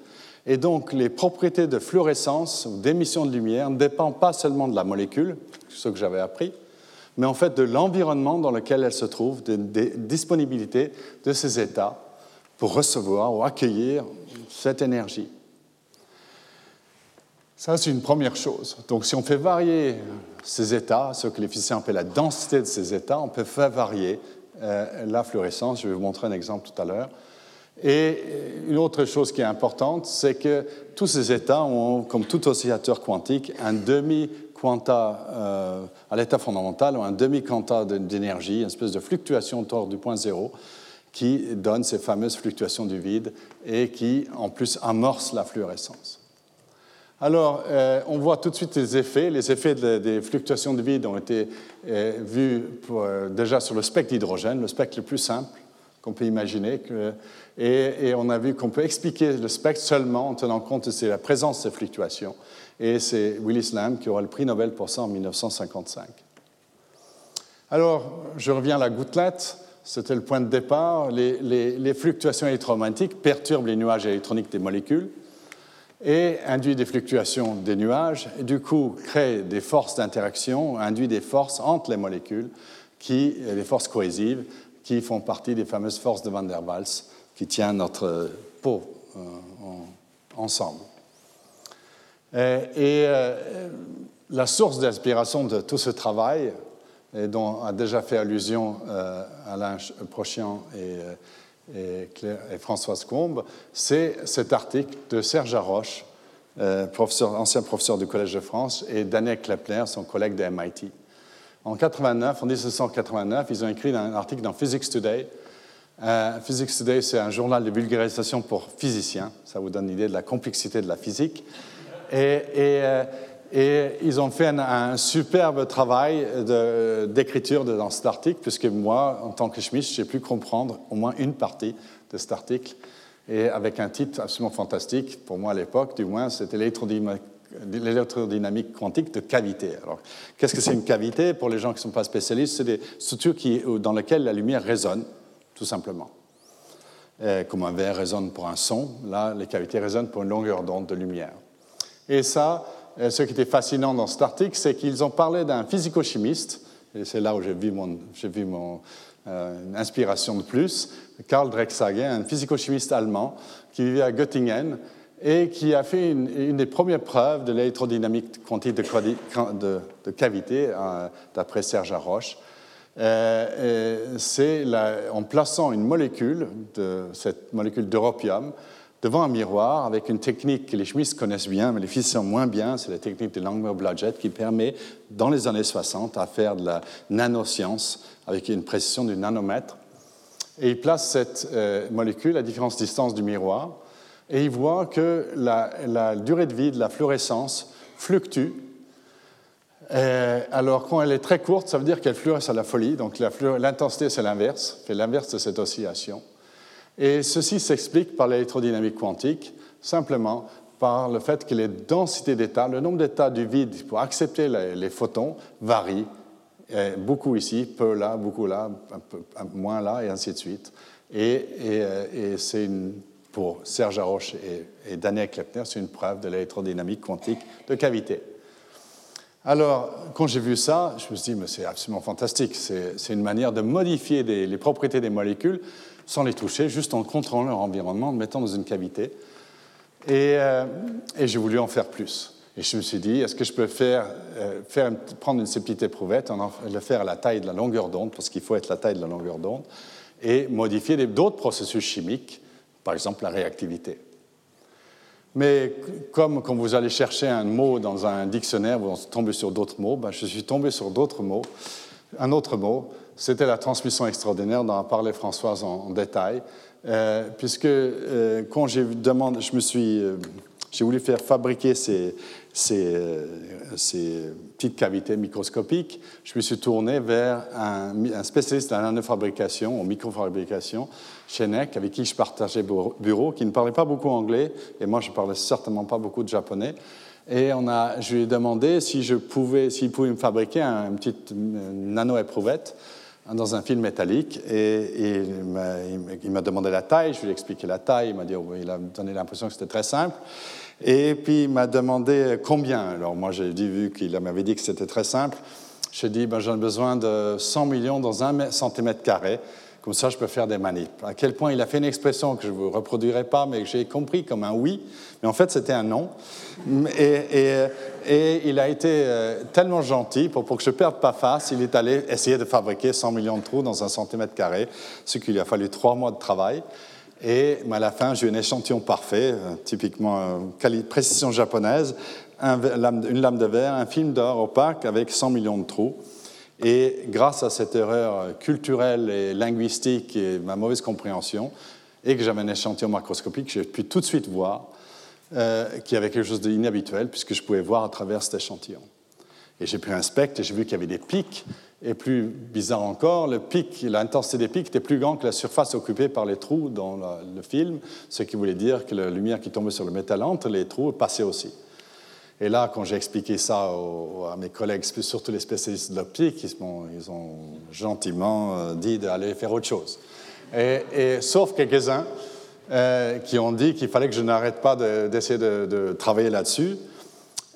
Et donc, les propriétés de fluorescence ou d'émission de lumière ne dépendent pas seulement de la molécule, ce que j'avais appris, mais en fait de l'environnement dans lequel elle se trouve, de, de disponibilité de ces états pour recevoir ou accueillir cette énergie. Ça, c'est une première chose. Donc, si on fait varier ces états, ce que les physiciens appellent la densité de ces états, on peut faire varier euh, la fluorescence. Je vais vous montrer un exemple tout à l'heure. Et une autre chose qui est importante, c'est que tous ces états ont, comme tout oscillateur quantique, un demi-quanta euh, à l'état fondamental un demi-quanta d'énergie, une espèce de fluctuation autour du point zéro qui donne ces fameuses fluctuations du vide et qui, en plus, amorce la fluorescence. Alors, euh, on voit tout de suite les effets. Les effets des fluctuations de vide ont été euh, vus euh, déjà sur le spectre d'hydrogène, le spectre le plus simple qu'on peut imaginer. et, on a vu qu'on peut expliquer le spectre seulement en tenant compte de la présence de ces fluctuations. Et c'est Willis Lamb qui aura le prix Nobel pour ça en 1955. Alors, je reviens à la gouttelette. C'était le point de départ. Les, fluctuations électromagnétiques perturbent les nuages électroniques des molécules et induit des fluctuations des nuages, et du coup crée des forces d'interaction, induit des forces entre les molécules, qui, des forces cohésives, qui font partie des fameuses forces de Van der Waals qui tiennent notre peau euh, ensemble. Et, euh, la source d'inspiration de tout ce travail, et dont a déjà fait allusion euh, Alain Prochian et et, Françoise Combe, c'est cet article de Serge Haroche, euh, ancien professeur du Collège de France, et Daniel Klepner, son collègue de MIT. En 89, en 1989, ils ont écrit un article dans Physics Today. Euh, Physics Today, c'est un journal de vulgarisation pour physiciens. Ça vous donne l'idée de la complexité de la physique. Et, euh, et ils ont fait un, superbe travail d'écriture dans cet article, puisque moi, en tant que chimiste, j'ai pu comprendre au moins une partie de cet article, et avec un titre absolument fantastique, pour moi à l'époque, du moins, c'était l'électrodynamique quantique de cavité. Alors, qu'est-ce que c'est une cavité? Pour les gens qui ne sont pas spécialistes, c'est des structures qui, dans lesquelles la lumière résonne, tout simplement. comme un verre résonne pour un son, là, les cavités résonnent pour une longueur d'onde de lumière. Et ça, euh, ce qui était fascinant dans cet article, c'est qu'ils ont parlé d'un physico-chimiste, et c'est là où j'ai vu mon, euh, inspiration de plus, Karl Drexhagen, un physico-chimiste allemand qui vivait à Göttingen et qui a fait une, des premières preuves de l'électrodynamique quantique de, cavité, euh, d'après Serge Haroche. c'est en plaçant une molécule, cette molécule d'europium, devant un miroir avec une technique que les chimistes connaissent bien, mais les physiciens moins bien, c'est la technique de Langmuir-Blodgett qui permet, dans les années 60, à faire de la nanoscience avec une précision du nanomètre. Et il place cette euh, molécule à différentes distances du miroir et il voit que la, durée de vie de la fluorescence fluctue. Euh, alors, quand elle est très courte, ça veut dire qu'elle fluoresce à la folie. Donc, l'intensité, c'est l'inverse, fait l'inverse de cette oscillation. Et ceci s'explique par l'électrodynamique quantique, simplement par le fait que les densités d'états, le nombre d'états du vide pour accepter les, photons varie. beaucoup ici, peu là, beaucoup là, un peu, moins là, et ainsi de suite. Et, euh, c'est pour Serge Haroche et, Daniel Klepner, c'est une preuve de l'électrodynamique quantique de cavité. Alors, quand j'ai vu ça, je me suis dit, mais c'est absolument fantastique. C'est une manière de modifier les propriétés des molécules sans les toucher, juste en contrôlant leur environnement, en mettant dans une cavité. Euh, et, j'ai voulu en faire plus. Et je me suis dit, est-ce que je peux faire, euh, prendre une petite éprouvette, le faire à la taille de la longueur d'onde, parce qu'il faut être la taille de la longueur d'onde, et modifier d'autres processus chimiques, par exemple la réactivité. Mais comme quand vous allez chercher un mot dans un dictionnaire, vous tombez sur d'autres mots, ben je suis tombé sur d'autres mots, un autre mot, c'était la transmission extraordinaire dont a parlé Françoise en, détail, euh, puisque euh, quand j'ai demandé, je me suis, euh, j'ai voulu faire fabriquer ces, ces, petites cavités microscopiques, je me suis tourné vers un, spécialiste de la nanofabrication, en microfabrication, Chenek, avec qui je partageais bureau, qui ne parlait pas beaucoup anglais, et moi je ne parlais certainement pas beaucoup de japonais. Et on a, je lui ai demandé s'il pouvait me fabriquer une petite nano-éprouvette dans un film métallique et, il m'a demandé la taille, je lui ai expliqué la taille, il m'a dit, oh, il a donné l'impression que c'était très simple. Et puis il m'a demandé combien. Alors moi j'ai dit, vu qu'il m'avait dit que c'était très simple, j'ai dit, ben, j'en besoin de 100 millions dans un centimètre carré. Comme ça, je peux faire des manips. À quel point il a fait une expression que je ne vous reproduirai pas, mais que j'ai compris comme un oui, mais en fait, c'était un non. Et, il a été euh, tellement gentil, pour, que je ne perde pas face, il est allé essayer de fabriquer 100 millions de trous dans un centimètre carré, ce qu'il lui a fallu trois mois de travail. Et à la fin, j'ai eu un échantillon parfait, euh, typiquement euh, précision japonaise, une lame de verre, un film d'or opaque avec 100 millions de trous. Et grâce à cette erreur culturelle et linguistique et ma mauvaise compréhension, et que j'avais un échantillon macroscopique, j'ai pu tout de suite voir qui avait quelque chose d'inhabituel, puisque je pouvais voir à travers cet échantillon. Et j'ai pu inspecter j'ai vu qu'il y avait des pics. Et plus bizarre encore, le pic, l'intensité des pics était plus grande que la surface occupée par les trous dans le film, ce qui voulait dire que la lumière qui tombait sur le métal entre les trous passait aussi. Et là, quand j'ai expliqué ça à mes collègues, surtout les spécialistes de l'optique, ils, ils, ont gentiment euh, dit d'aller faire autre chose. Et, sauf quelques-uns euh, qui ont dit qu'il fallait que je n'arrête pas d'essayer de, travailler là-dessus.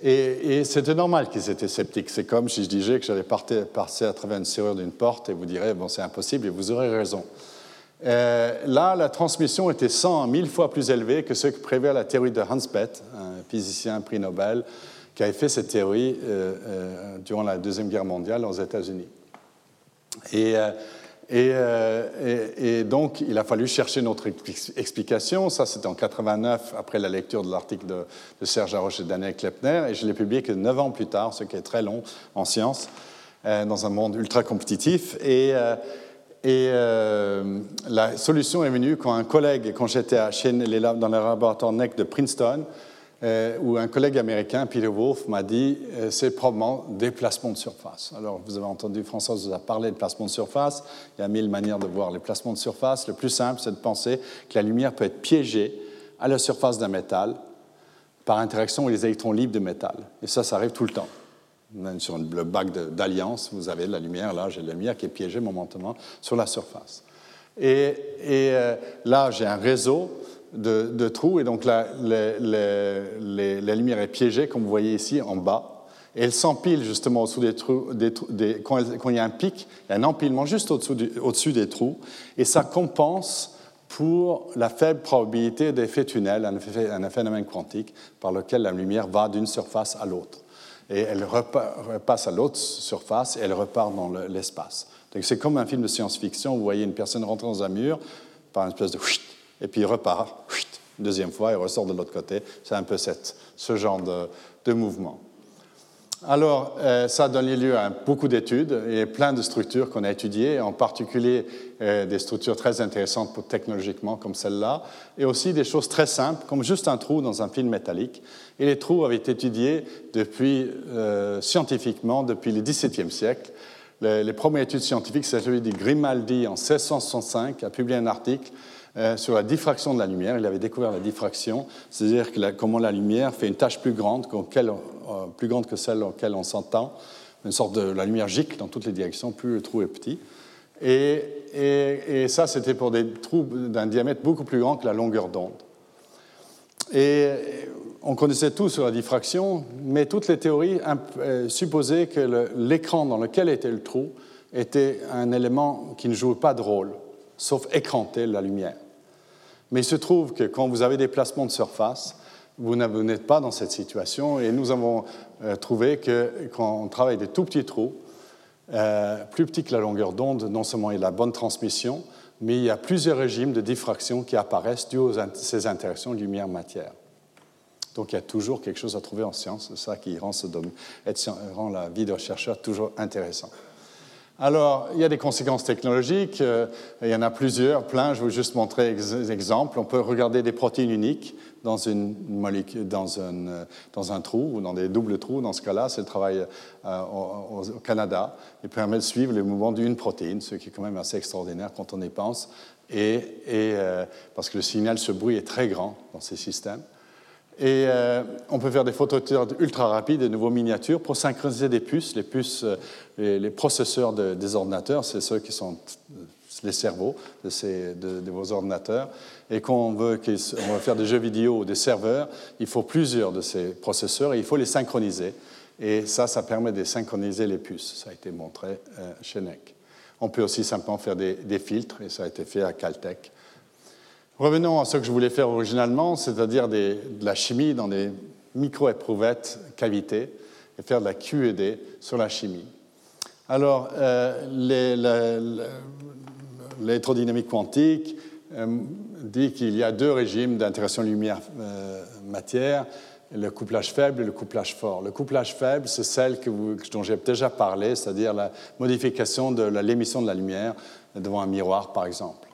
Et, c'était normal qu'ils étaient sceptiques. C'est comme si je disais que j'allais passer à travers une serrure d'une porte et vous direz, bon, c'est impossible, et vous aurez raison. Euh, là, la transmission était 100 1000 fois plus élevée que ce que prévoit la théorie de Hans Bethe, un physicien prix Nobel, qui avait fait cette théorie euh, durant la Deuxième Guerre mondiale aux États-Unis. Et, et, donc, il a fallu chercher notre explication. Ça, c'était en 89, après la lecture de l'article de, Serge Haroche et Daniel Klepner, et je l'ai publié que neuf ans plus tard, ce qui est très long en sciences, dans un monde ultra compétitif. Et et euh, la solution est venue quand un collègue, quand j'étais dans le laboratoire NEC de Princeton, euh, où un collègue américain, Peter Wolf, m'a dit euh, c'est probablement déplacement de surface. Alors, vous avez entendu, François vous a parlé de placement de surface. Il y a mille manières de voir les placements de surface. Le plus simple, c'est de penser que la lumière peut être piégée à la surface d'un métal par interaction avec les électrons libres de métal. Et ça, ça arrive tout le temps. Même sur le bac d'alliance, vous avez la lumière, là j'ai la lumière qui est piégée momentanément sur la surface. Et, euh, là, j'ai un réseau de, trous, et donc la, la, lumière est piégée, comme vous voyez ici en bas, et elle s'empile justement au-dessous des trous. Quand, il y a un pic, il y a un empilement juste au-dessus des trous, et ça compense pour la faible probabilité d'effet tunnel, un phénomène quantique par lequel la lumière va d'une surface à l'autre et elle repasse à l'autre surface et elle repart dans l'espace. Donc c'est comme un film de science-fiction, vous voyez une personne rentrer dans un mur par une espèce de et puis il repart, deuxième fois, et ressort de l'autre côté. C'est un peu ce genre de mouvement. Alors, euh, ça a donné lieu à beaucoup d'études et plein de structures qu'on a étudiées, en particulier euh, des structures très intéressantes technologiquement comme celle-là, et aussi des choses très simples, comme juste un trou dans un film métallique. Et les trous avaient été étudiés depuis, euh, scientifiquement depuis le XVIIe siècle. Les, premières études scientifiques, c'est celui de Grimaldi en 1665, a publié un article euh, sur la diffraction de la lumière. Il avait découvert la diffraction, c'est-à-dire comment la lumière fait une tâche plus grande, euh, plus grande que celle auquel on s'entend, une sorte de la lumière gicle dans toutes les directions, plus le trou est petit. Et, ça, c'était pour des trous d'un diamètre beaucoup plus grand que la longueur d'onde. Et on connaissait tout sur la diffraction, mais toutes les théories euh, supposaient que l'écran dans lequel était le trou était un élément qui ne jouait pas de rôle, sauf écranter la lumière. Mais il se trouve que quand vous avez des placements de surface, vous n'êtes pas dans cette situation. Et nous avons euh, trouvé que quand on travaille des tout petits trous, euh, plus petits que la longueur d'onde, non seulement il y a la bonne transmission, mais il y a plusieurs régimes de diffraction qui apparaissent dû à ces interactions lumière-matière. Donc il y a toujours quelque chose à trouver en science, c'est ça qui rend la vie de chercheur toujours intéressante. Alors, il y a des conséquences technologiques, euh, il y en a plusieurs, plein, je vais juste montrer des exemples. On peut regarder des protéines uniques dans, une un, euh, dans un trou ou dans des doubles trous. Dans ce cas-là, c'est le travail euh, au, Canada. Il permet de suivre le mouvement d'une protéine, ce qui est quand même assez extraordinaire quand on y pense, et parce que le signal, ce bruit est très grand dans ces systèmes. Et euh, on peut faire des photos ultra rapides, de nouveaux miniatures, pour synchroniser des puces. Les puces, euh, les, processeurs des ordinateurs, c'est ceux qui sont euh, les cerveaux de, ces, de, vos ordinateurs. Et quand on veut, on veut faire des jeux vidéo ou des serveurs, il faut plusieurs de ces processeurs et il faut les synchroniser. Et ça, ça permet de synchroniser les puces. Ça a été montré chez NEC. On peut aussi simplement faire des, des filtres, et ça a été fait à Caltech. Revenons à ce que je voulais faire originalement, c'est-à-dire de la chimie dans des micro-éprouvettes cavités et faire de la QED sur la chimie. Alors, euh, l'électrodynamique quantique euh, dit qu'il y a deux régimes d'interaction lumière-matière, euh, le couplage faible et le couplage fort. Le couplage faible, c'est celle dont j'ai déjà parlé, c'est-à-dire la modification de l'émission de la lumière devant un miroir, par exemple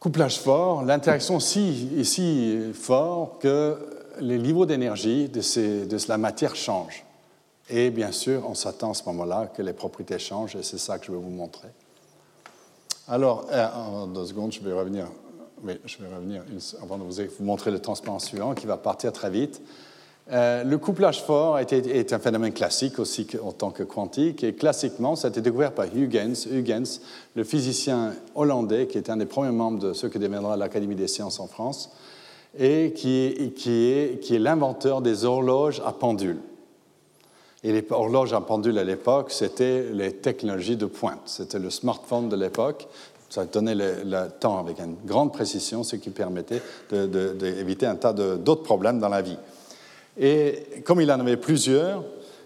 couplage fort, l'interaction si, est si fort que les niveaux d'énergie de, de, la matière changent. Et bien sûr, on s'attend à ce moment-là que les propriétés changent, et c'est ça que je vais vous montrer. Alors, euh, deux secondes, je vais revenir, oui, je vais revenir avant de vous montrer le transparent suivant qui va partir très vite. Euh, le couplage fort est, un phénomène classique aussi en tant que quantique, et classiquement, ça a été découvert par Huygens, Huygens, le physicien hollandais, qui est un des premiers membres de ce que deviendra l'Académie des sciences en France, et qui est l'inventeur des horloges à pendule. Et les horloges à pendule à l'époque, c'était les technologies de pointe. C'était le smartphone de l'époque. Ça donnait le, temps avec une grande précision, ce qui permettait d'éviter un tas d'autres problèmes dans la vie. Et comme il en avait plusieurs,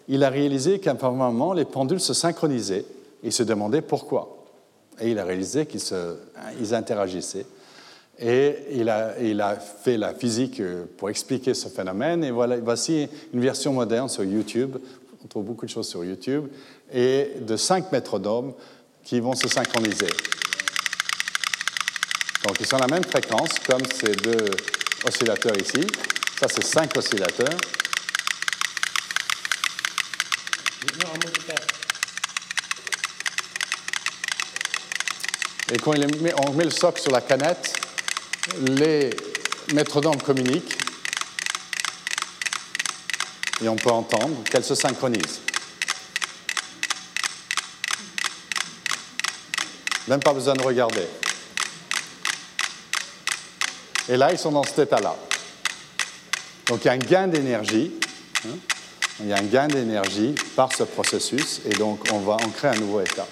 il a réalisé qu'à un moment, les pendules se synchronisaient. Il se demandait pourquoi. Et il a réalisé qu'ils interagissaient. Et il a, il a, fait la physique pour expliquer ce phénomène. Et voilà, voici une version moderne sur YouTube on trouve beaucoup de choses sur YouTube, et de cinq métronomes qui vont se synchroniser. Donc ils sont à la même fréquence comme ces deux oscillateurs ici. Ça, c'est cinq oscillateurs. Et quand on met le socle sur la canette, les métronomes communiquent et on peut entendre qu'elles se synchronisent. Même pas besoin de regarder. Et là, ils sont dans cet état-là. Donc il y a un gain d'énergie. Hein. il y a un gain d'énergie par ce processus, et donc on va en créer un nouveau état.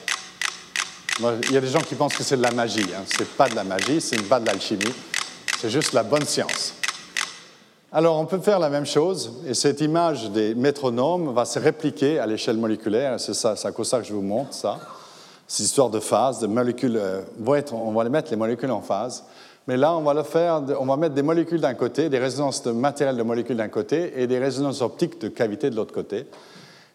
Il y a des gens qui pensent que c'est de la magie. Hein. Ce n'est pas de la magie, ce n'est pas de l'alchimie, c'est juste la bonne science. Alors, on peut faire la même chose, et cette image des métronomes va se répliquer à l'échelle moléculaire, c'est ça, c'est à ça que je vous montre ça. Cette histoire de phase, de molécules, euh, on va les mettre les molécules en phase, mais là, on va le faire, on va mettre des molécules d'un côté, des résonances de matériel de molécules d'un côté, et des résonances optiques de cavités de l'autre côté.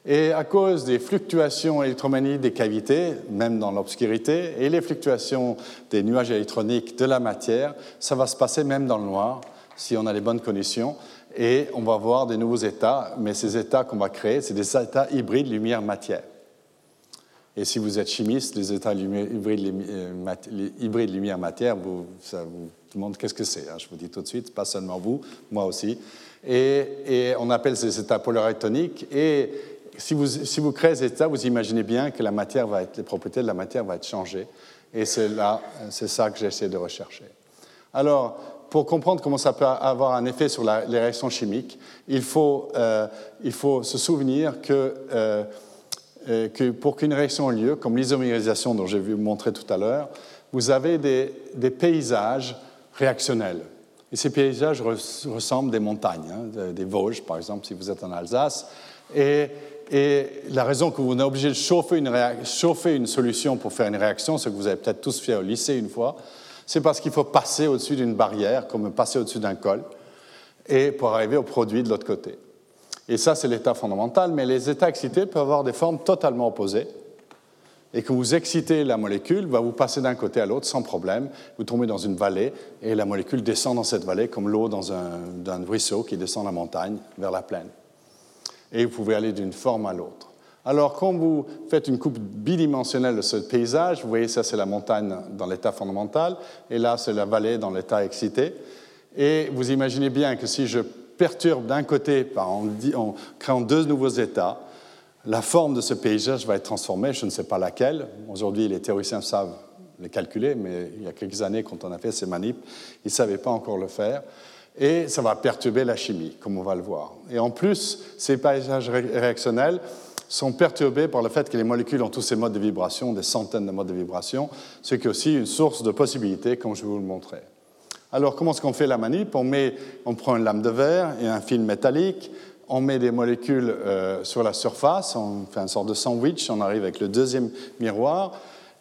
Et à cause des fluctuations électromagnétiques des cavités, même dans l'obscurité, et les fluctuations des nuages électroniques de la matière, ça va se passer même dans le noir si on a les bonnes conditions. Et on va voir des nouveaux états, mais ces états qu'on va créer, c'est des états hybrides lumière-matière. Et si vous êtes chimiste, les états euh, hybrides lumière-matière, ça vous demande qu'est-ce que c'est. Hein. je vous dis tout de suite, pas seulement vous, moi aussi. Et, on appelle ces états polaritoniques. Et si vous, créez ces états, vous imaginez bien que la matière va être, les propriétés de la matière vont être changées. Et c'est là, c'est ça que j'essaie de rechercher. Alors, pour comprendre comment ça peut avoir un effet sur les réactions chimiques, il faut, euh, il faut se souvenir que, euh, euh, que pour qu'une réaction ait lieu, comme l'isomérisation dont j'ai vu montrer tout à l'heure, vous avez des, paysages réactionnels. Et ces paysages ressemblent des montagnes, hein, des Vosges, par exemple, si vous êtes en Alsace. Et, et la raison que vous êtes obligé de chauffer une, chauffer une solution pour faire une réaction, ce que vous avez peut-être tous fait au lycée une fois, c'est parce qu'il faut passer au-dessus d'une barrière, comme passer au-dessus d'un col, et pour arriver au produit de l'autre côté. Et ça, c'est l'état fondamental, mais les états excités peuvent avoir des formes totalement opposées. Et quand vous excitez la molécule, va vous passer d'un côté à l'autre sans problème. Vous tombez dans une vallée et la molécule descend dans cette vallée comme l'eau dans un, ruisseau qui descend la montagne vers la plaine. Et vous pouvez aller d'une forme à l'autre. Alors, quand vous faites une coupe bidimensionnelle de ce paysage, vous voyez, ça c'est la montagne dans l'état fondamental, et là c'est la vallée dans l'état excité. Et vous imaginez bien que si je perturbe d'un côté en, créant deux nouveaux états, la forme de ce paysage va être transformée, je ne sais pas laquelle. Aujourd'hui, les théoriciens savent les calculer, mais il y a quelques années, quand on a fait ces manips, ils ne savaient pas encore le faire. Et ça va perturber la chimie, comme on va le voir. Et en plus, ces paysages réactionnels sont perturbés par le fait que les molécules ont tous ces modes de vibration, des centaines de modes de vibration, ce qui est aussi une source de possibilités, comme je vais vous le montrer. Alors, comment est-ce qu'on fait la manip? On, met, on prend une lame de verre et un fil métallique, on met des molécules euh, sur la surface, on fait une sorte de sandwich, on arrive avec le deuxième miroir,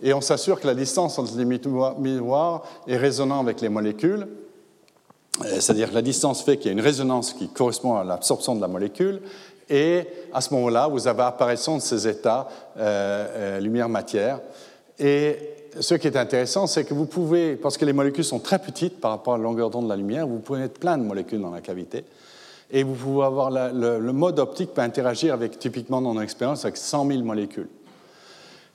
et on s'assure que la distance entre les miroirs est résonnante avec les molécules. Euh, c'est-à-dire que la distance fait qu'il y a une résonance qui correspond à l'absorption de la molécule, et à ce moment-là, vous avez apparition de ces états euh, lumière-matière. Et ce qui est intéressant, c'est que vous pouvez, parce que les molécules sont très petites par rapport à la longueur d'onde de la lumière, vous pouvez mettre plein de molécules dans la cavité. Et vous pouvez avoir le, mode optique peut interagir avec, typiquement dans nos expériences, avec 100 000 molécules.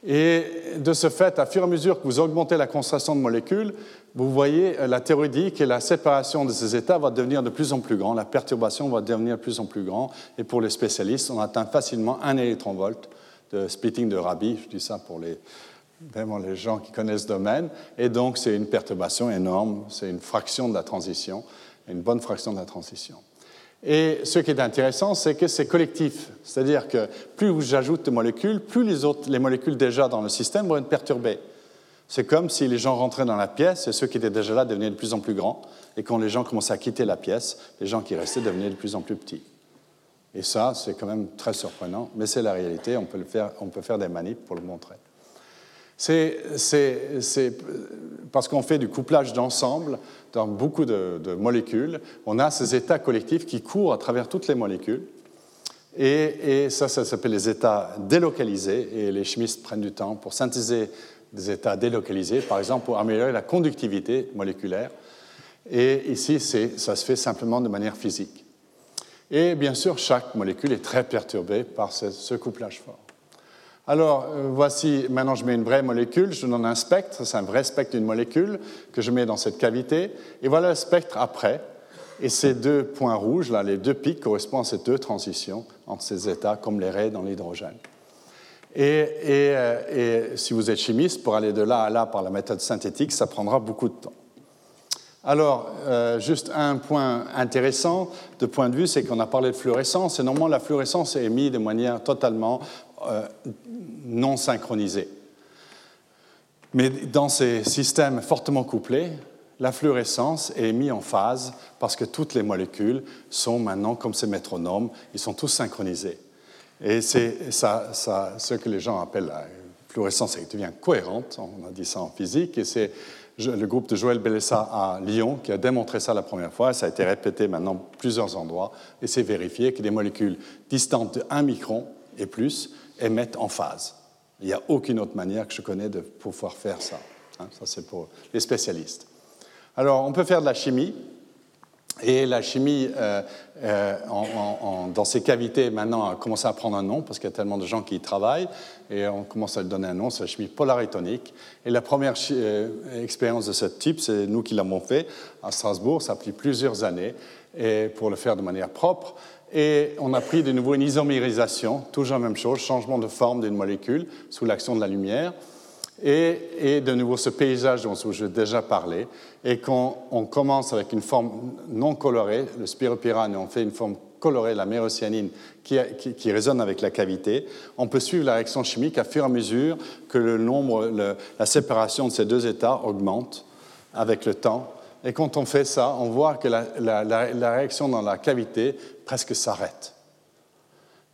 Et de ce fait, à fur et à mesure que vous augmentez la concentration de molécules, vous voyez, euh, la théorie dit que la séparation de ces états va devenir de plus en plus grande, la perturbation va devenir de plus en plus grande, et pour les spécialistes, on atteint facilement un électronvolt de splitting de Rabi, je dis ça pour les, vraiment les gens qui connaissent le domaine, et donc c'est une perturbation énorme, c'est une fraction de la transition, une bonne fraction de la transition. Et ce qui est intéressant, c'est que c'est collectif. C'est-à-dire que plus j'ajoute de molécules, plus les, autres, les molécules déjà dans le système vont être perturbées. C'est comme si les gens rentraient dans la pièce et ceux qui étaient déjà là devenaient de plus en plus grands. Et quand les gens commençaient à quitter la pièce, les gens qui restaient devenaient de plus en plus petits. Et ça, c'est quand même très surprenant, mais c'est la réalité. On peut, faire, on peut faire des manips pour le montrer. C'est parce qu'on fait du couplage d'ensemble dans beaucoup de, molécules. On a ces états collectifs qui courent à travers toutes les molécules. Et, ça, ça s'appelle les états délocalisés. Et les chimistes prennent du temps pour synthétiser des états délocalisés, par exemple pour améliorer la conductivité moléculaire. Et ici, ça se fait simplement de manière physique. Et bien sûr, chaque molécule est très perturbée par ce couplage fort. Alors, euh, voici, maintenant je mets une vraie molécule, je donne un spectre, c'est un vrai spectre d'une molécule que je mets dans cette cavité, et voilà le spectre après. Et ces deux points rouges, là, les deux pics, correspondent à ces deux transitions entre ces états, comme les raies dans l'hydrogène. Et, euh, et, si vous êtes chimiste, pour aller de là à là par la méthode synthétique, ça prendra beaucoup de temps. Alors, euh, juste un point intéressant de point de vue, c'est qu'on a parlé de fluorescence, et normalement la fluorescence est émise de manière totalement non synchronisés. Mais dans ces systèmes fortement couplés, la fluorescence est mise en phase parce que toutes les molécules sont maintenant comme ces métronomes, ils sont tous synchronisés. Et c'est ça, ce que les gens appellent la fluorescence, elle devient cohérente, on a dit ça en physique, et c'est le groupe de Joël Bellessa à Lyon qui a démontré ça la première fois, ça a été répété maintenant plusieurs endroits, et c'est vérifié que des molécules distantes de 1 micron et plus émettent en phase. Il n'y a aucune autre manière que je connais de pouvoir faire ça. Hein. ça, c'est pour les spécialistes. Alors, on peut faire de la chimie. Et la chimie, euh, euh, dans ces cavités, maintenant, a commencé à prendre un nom parce qu'il y a tellement de gens qui y travaillent. Et on commence à lui donner un nom, c'est la chimie polaritonique. Et la première euh, expérience de ce type, c'est nous qui l'avons fait à Strasbourg. Ça a pris plusieurs années et pour le faire de manière propre. Et on a pris de nouveau une isomérisation, toujours la même chose, changement de forme d'une molécule sous l'action de la lumière. Et, de nouveau ce paysage dont j'ai déjà parlé. Et quand on commence avec une forme non colorée, le spiropyrane, et on fait une forme colorée, la mérocyanine, qui, qui, résonne avec la cavité, on peut suivre la réaction chimique à fur et à mesure que le nombre, la séparation de ces deux états augmente avec le temps et quand on fait ça, on voit que la, réaction dans la cavité presque s'arrête.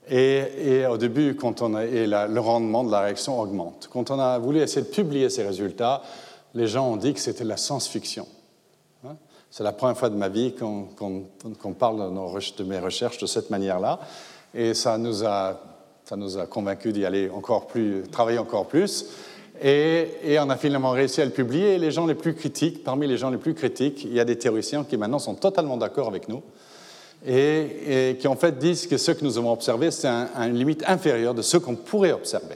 Et, au début, quand on a, le rendement de la réaction augmente. Quand on a voulu essayer de publier ces résultats, les gens ont dit que c'était la science-fiction. Hein? C'est la première fois de ma vie qu'on parle de, de, mes recherches de cette manière-là. Et ça nous a, ça nous a convaincus d'y aller encore plus, travailler encore plus. Et, on a finalement réussi à le publier. Et les gens les plus critiques, parmi les gens les plus critiques, il y a des théoriciens qui maintenant sont totalement d'accord avec nous et, qui en fait disent que ce que nous avons observé, c'est une limite inférieure de ce qu'on pourrait observer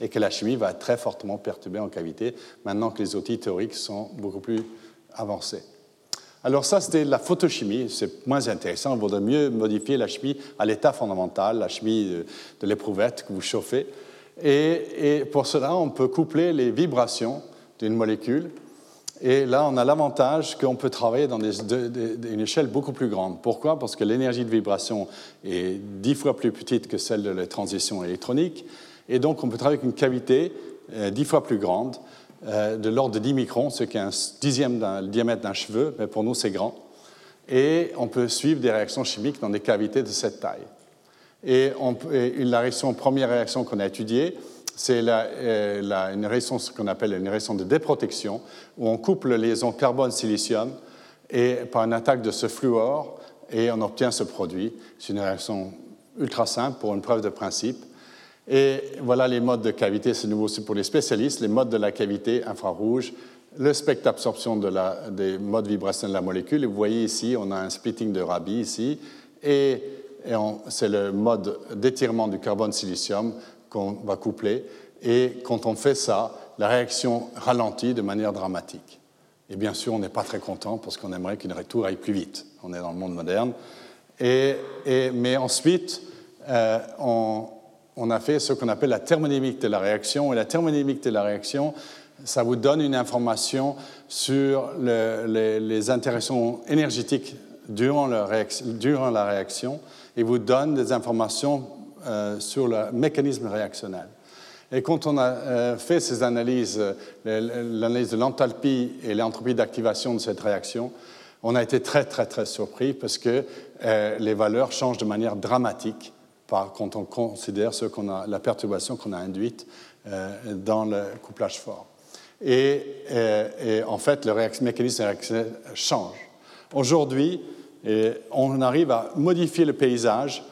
et que la chimie va très fortement perturbée en cavité maintenant que les outils théoriques sont beaucoup plus avancés. Alors ça, c'était la photochimie, c'est moins intéressant, il vaudrait mieux modifier la chimie à l'état fondamental, la chimie de l'éprouvette que vous chauffez, et, pour cela, on peut coupler les vibrations d'une molécule. Et là, on a l'avantage qu'on peut travailler dans une échelle beaucoup plus grande. Pourquoi? Parce que l'énergie de vibration est dix fois plus petite que celle de la transition électronique. Et donc, on peut travailler avec une cavité euh, dix fois plus grande, euh, de l'ordre de 10 microns, ce qui est un dixième du diamètre d'un cheveu, mais pour nous, c'est grand. Et on peut suivre des réactions chimiques dans des cavités de cette taille. Et, la réaction, première réaction qu'on a étudiée, c'est euh, une réaction qu'on appelle une réaction de déprotection, où on coupe la liaison carbone-silicium et par une attaque de ce fluor, et on obtient ce produit. C'est une réaction ultra simple pour une preuve de principe. Et voilà les modes de cavité, c'est nouveau aussi pour les spécialistes, les modes de la cavité infrarouge, le spectre d'absorption de des modes vibrationnels de la molécule. Et vous voyez ici, on a un splitting de Rabi ici, et, c'est le mode d'étirement du carbone-silicium qu'on va coupler. Et quand on fait ça, la réaction ralentit de manière dramatique. Et bien sûr, on n'est pas très content parce qu'on aimerait qu'une retour aille plus vite. On est dans le monde moderne. Et, mais ensuite, euh, on, a fait ce qu'on appelle la thermodynamique de la réaction. Et la thermodynamique de la réaction, ça vous donne une information sur les, interactions énergétiques durant la, réaction, et vous donne des informations euh, sur le mécanisme réactionnel. Et quand on a euh, fait ces analyses, l'analyse de l'enthalpie et l'entropie d'activation de cette réaction, on a été très, très, très surpris parce que euh, les valeurs changent de manière dramatique quand on considère ce qu'on a, la perturbation qu'on a induite dans le couplage fort. Euh, et, en fait, le mécanisme réactionnel change. Aujourd'hui, on arrive à modifier le paysage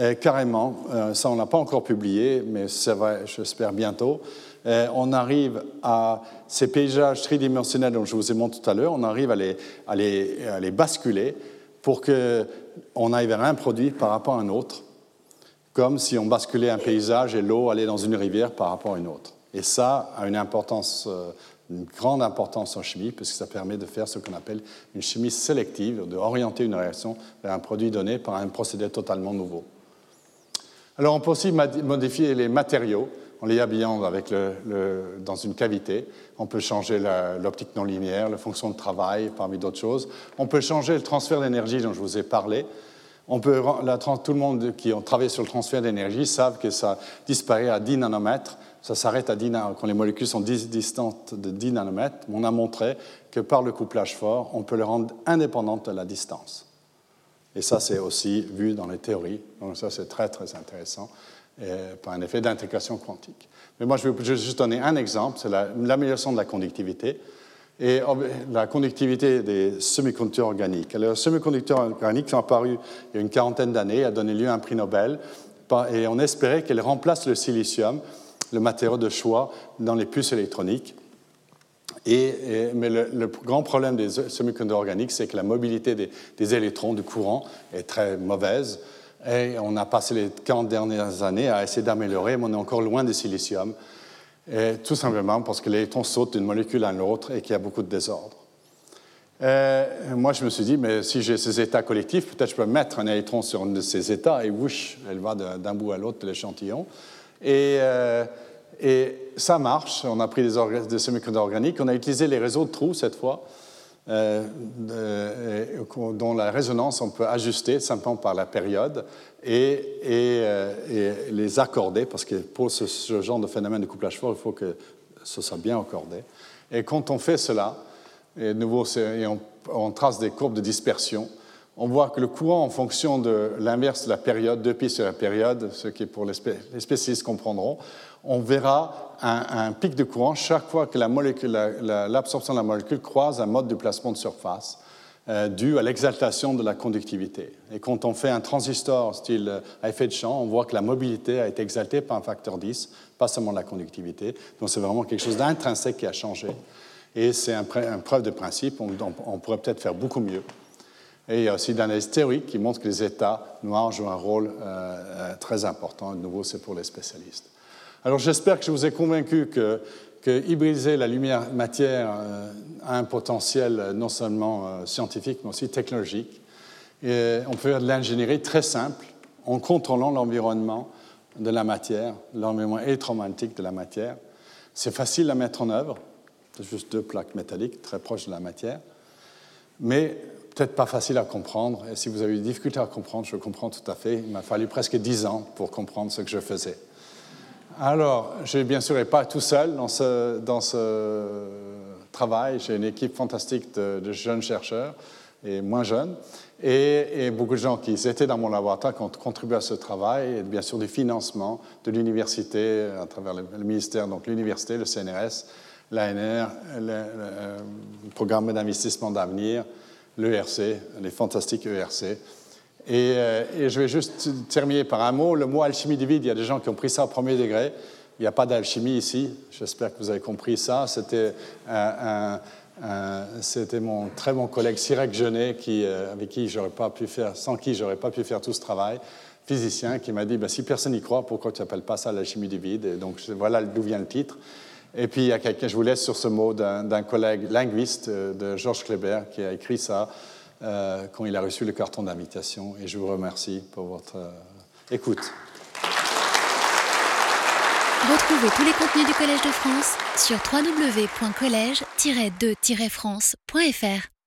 euh, carrément. Euh, ça, on n'a pas encore publié, mais ça va, j'espère, bientôt. on arrive à ces paysages tridimensionnels dont je vous ai montré tout à l'heure, on arrive à les, à les, à les basculer pour qu'on aille vers un produit par rapport à un autre, comme si on basculait un paysage et l'eau allait dans une rivière par rapport à une autre. Et ça a une importance, euh, une grande importance en chimie, puisque ça permet de faire ce qu'on appelle une chimie sélective, d'orienter une réaction vers un produit donné par un procédé totalement nouveau. Alors on peut aussi modifier les matériaux en les habillant dans une cavité. On peut changer l'optique non linéaire, la fonction de travail, parmi d'autres choses. On peut changer le transfert d'énergie dont je vous ai parlé. On peut, tout le monde qui a travaillé sur le transfert d'énergie savent que ça disparaît à 10 nanomètres ça s'arrête à 10 quand les molécules sont distantes de 10 nanomètres. On a montré que par le couplage fort, on peut les rendre indépendantes de la distance. Et ça, c'est aussi vu dans les théories. Donc ça, c'est très, très intéressant par un effet d'intégration quantique. Mais moi, je vais juste donner un exemple, c'est l'amélioration de la conductivité et la conductivité des semi-conducteurs organiques. Les semi-conducteurs organiques sont apparus il y a une quarantaine d'années, a donné lieu à un prix Nobel, et on espérait qu'elles remplacent le silicium le matériau de choix dans les puces électroniques. Mais le, grand problème des semi-conducteurs organiques, c'est que la mobilité des, électrons, du courant, est très mauvaise. Et on a passé les 40 dernières années à essayer d'améliorer, mais on est encore loin du silicium. Tout simplement parce que l'électron saute d'une molécule à l'autre et qu'il y a beaucoup de désordre. moi, je me suis dit, mais si j'ai ces états collectifs, peut-être je peux mettre un électron sur un de ces états et whoosh, elle va d'un bout à l'autre de l'échantillon. Euh, et, ça marche. On a pris des, des semi-conducteurs organiques. On a utilisé les réseaux de trous cette fois, euh, dont la résonance on peut ajuster simplement par la période et, euh, les accorder, parce que pour ce, genre de phénomène de couplage fort, il faut que ce soit bien accordé. Et quand on fait cela, et, nouveau, on trace des courbes de dispersion, on voit que le courant, en fonction de l'inverse de la période, deux pistes sur la période, ce qui est pour les spécialistes comprendront, on verra un, pic de courant chaque fois que l'absorption de la molécule croise un mode de placement de surface euh, dû à l'exaltation de la conductivité. Et quand on fait un transistor style euh, à effet de champ, on voit que la mobilité a été exaltée par un facteur 10, pas seulement la conductivité. Donc c'est vraiment quelque chose d'intrinsèque qui a changé. Et c'est un, preuve de principe, on pourrait peut-être faire beaucoup mieux. Et il y a aussi l'analyse théorique qui montre que les états noirs jouent un rôle euh, euh, très important. De nouveau, c'est pour les spécialistes. Alors j'espère que je vous ai convaincu que, hybridiser la lumière-matière euh, a un potentiel non seulement scientifique, mais aussi technologique. On peut faire de l'ingénierie très simple en contrôlant l'environnement de la matière, l'environnement électromagnétique de la matière. C'est facile à mettre en œuvre. C'est juste deux plaques métalliques très proches de la matière. Mais peut-être pas facile à comprendre. Et si vous avez des difficultés à comprendre, je comprends tout à fait. Il m'a fallu presque dix ans pour comprendre ce que je faisais. Alors, je bien sûr pas tout seul dans ce, dans ce travail. J'ai une équipe fantastique de, jeunes chercheurs et moins jeunes, et, beaucoup de gens qui étaient dans mon laboratoire qui ont contribué à ce travail, et bien sûr du financement de l'université à travers le, ministère, donc l'université, le CNRS, l'ANR, le programme d'investissement d'avenir, l'ERC, les fantastiques ERC. Euh, et, je vais juste terminer par un mot. Le mot alchimie du vide, il y a des gens qui ont pris ça au premier degré. Il n'y a pas d'alchimie ici. J'espère que vous avez compris ça. C'était mon très bon collègue Cyril Genet, qui, avec qui j'aurais pas pu faire, sans qui j'aurais pas pu faire tout ce travail physicien qui m'a dit bah, si personne n'y croit, pourquoi tu n'appelles pas ça la chimie du vide? Et donc voilà d'où vient le titre. Et puis il y a quelqu'un, je vous laisse sur ce mot d'un collègue linguiste euh, de Georges Kleber qui a écrit ça euh, quand il a reçu le carton d'invitation. Et je vous remercie pour votre euh, écoute. Retrouvez tous les contenus du Collège de France sur www.colège-2-france.fr.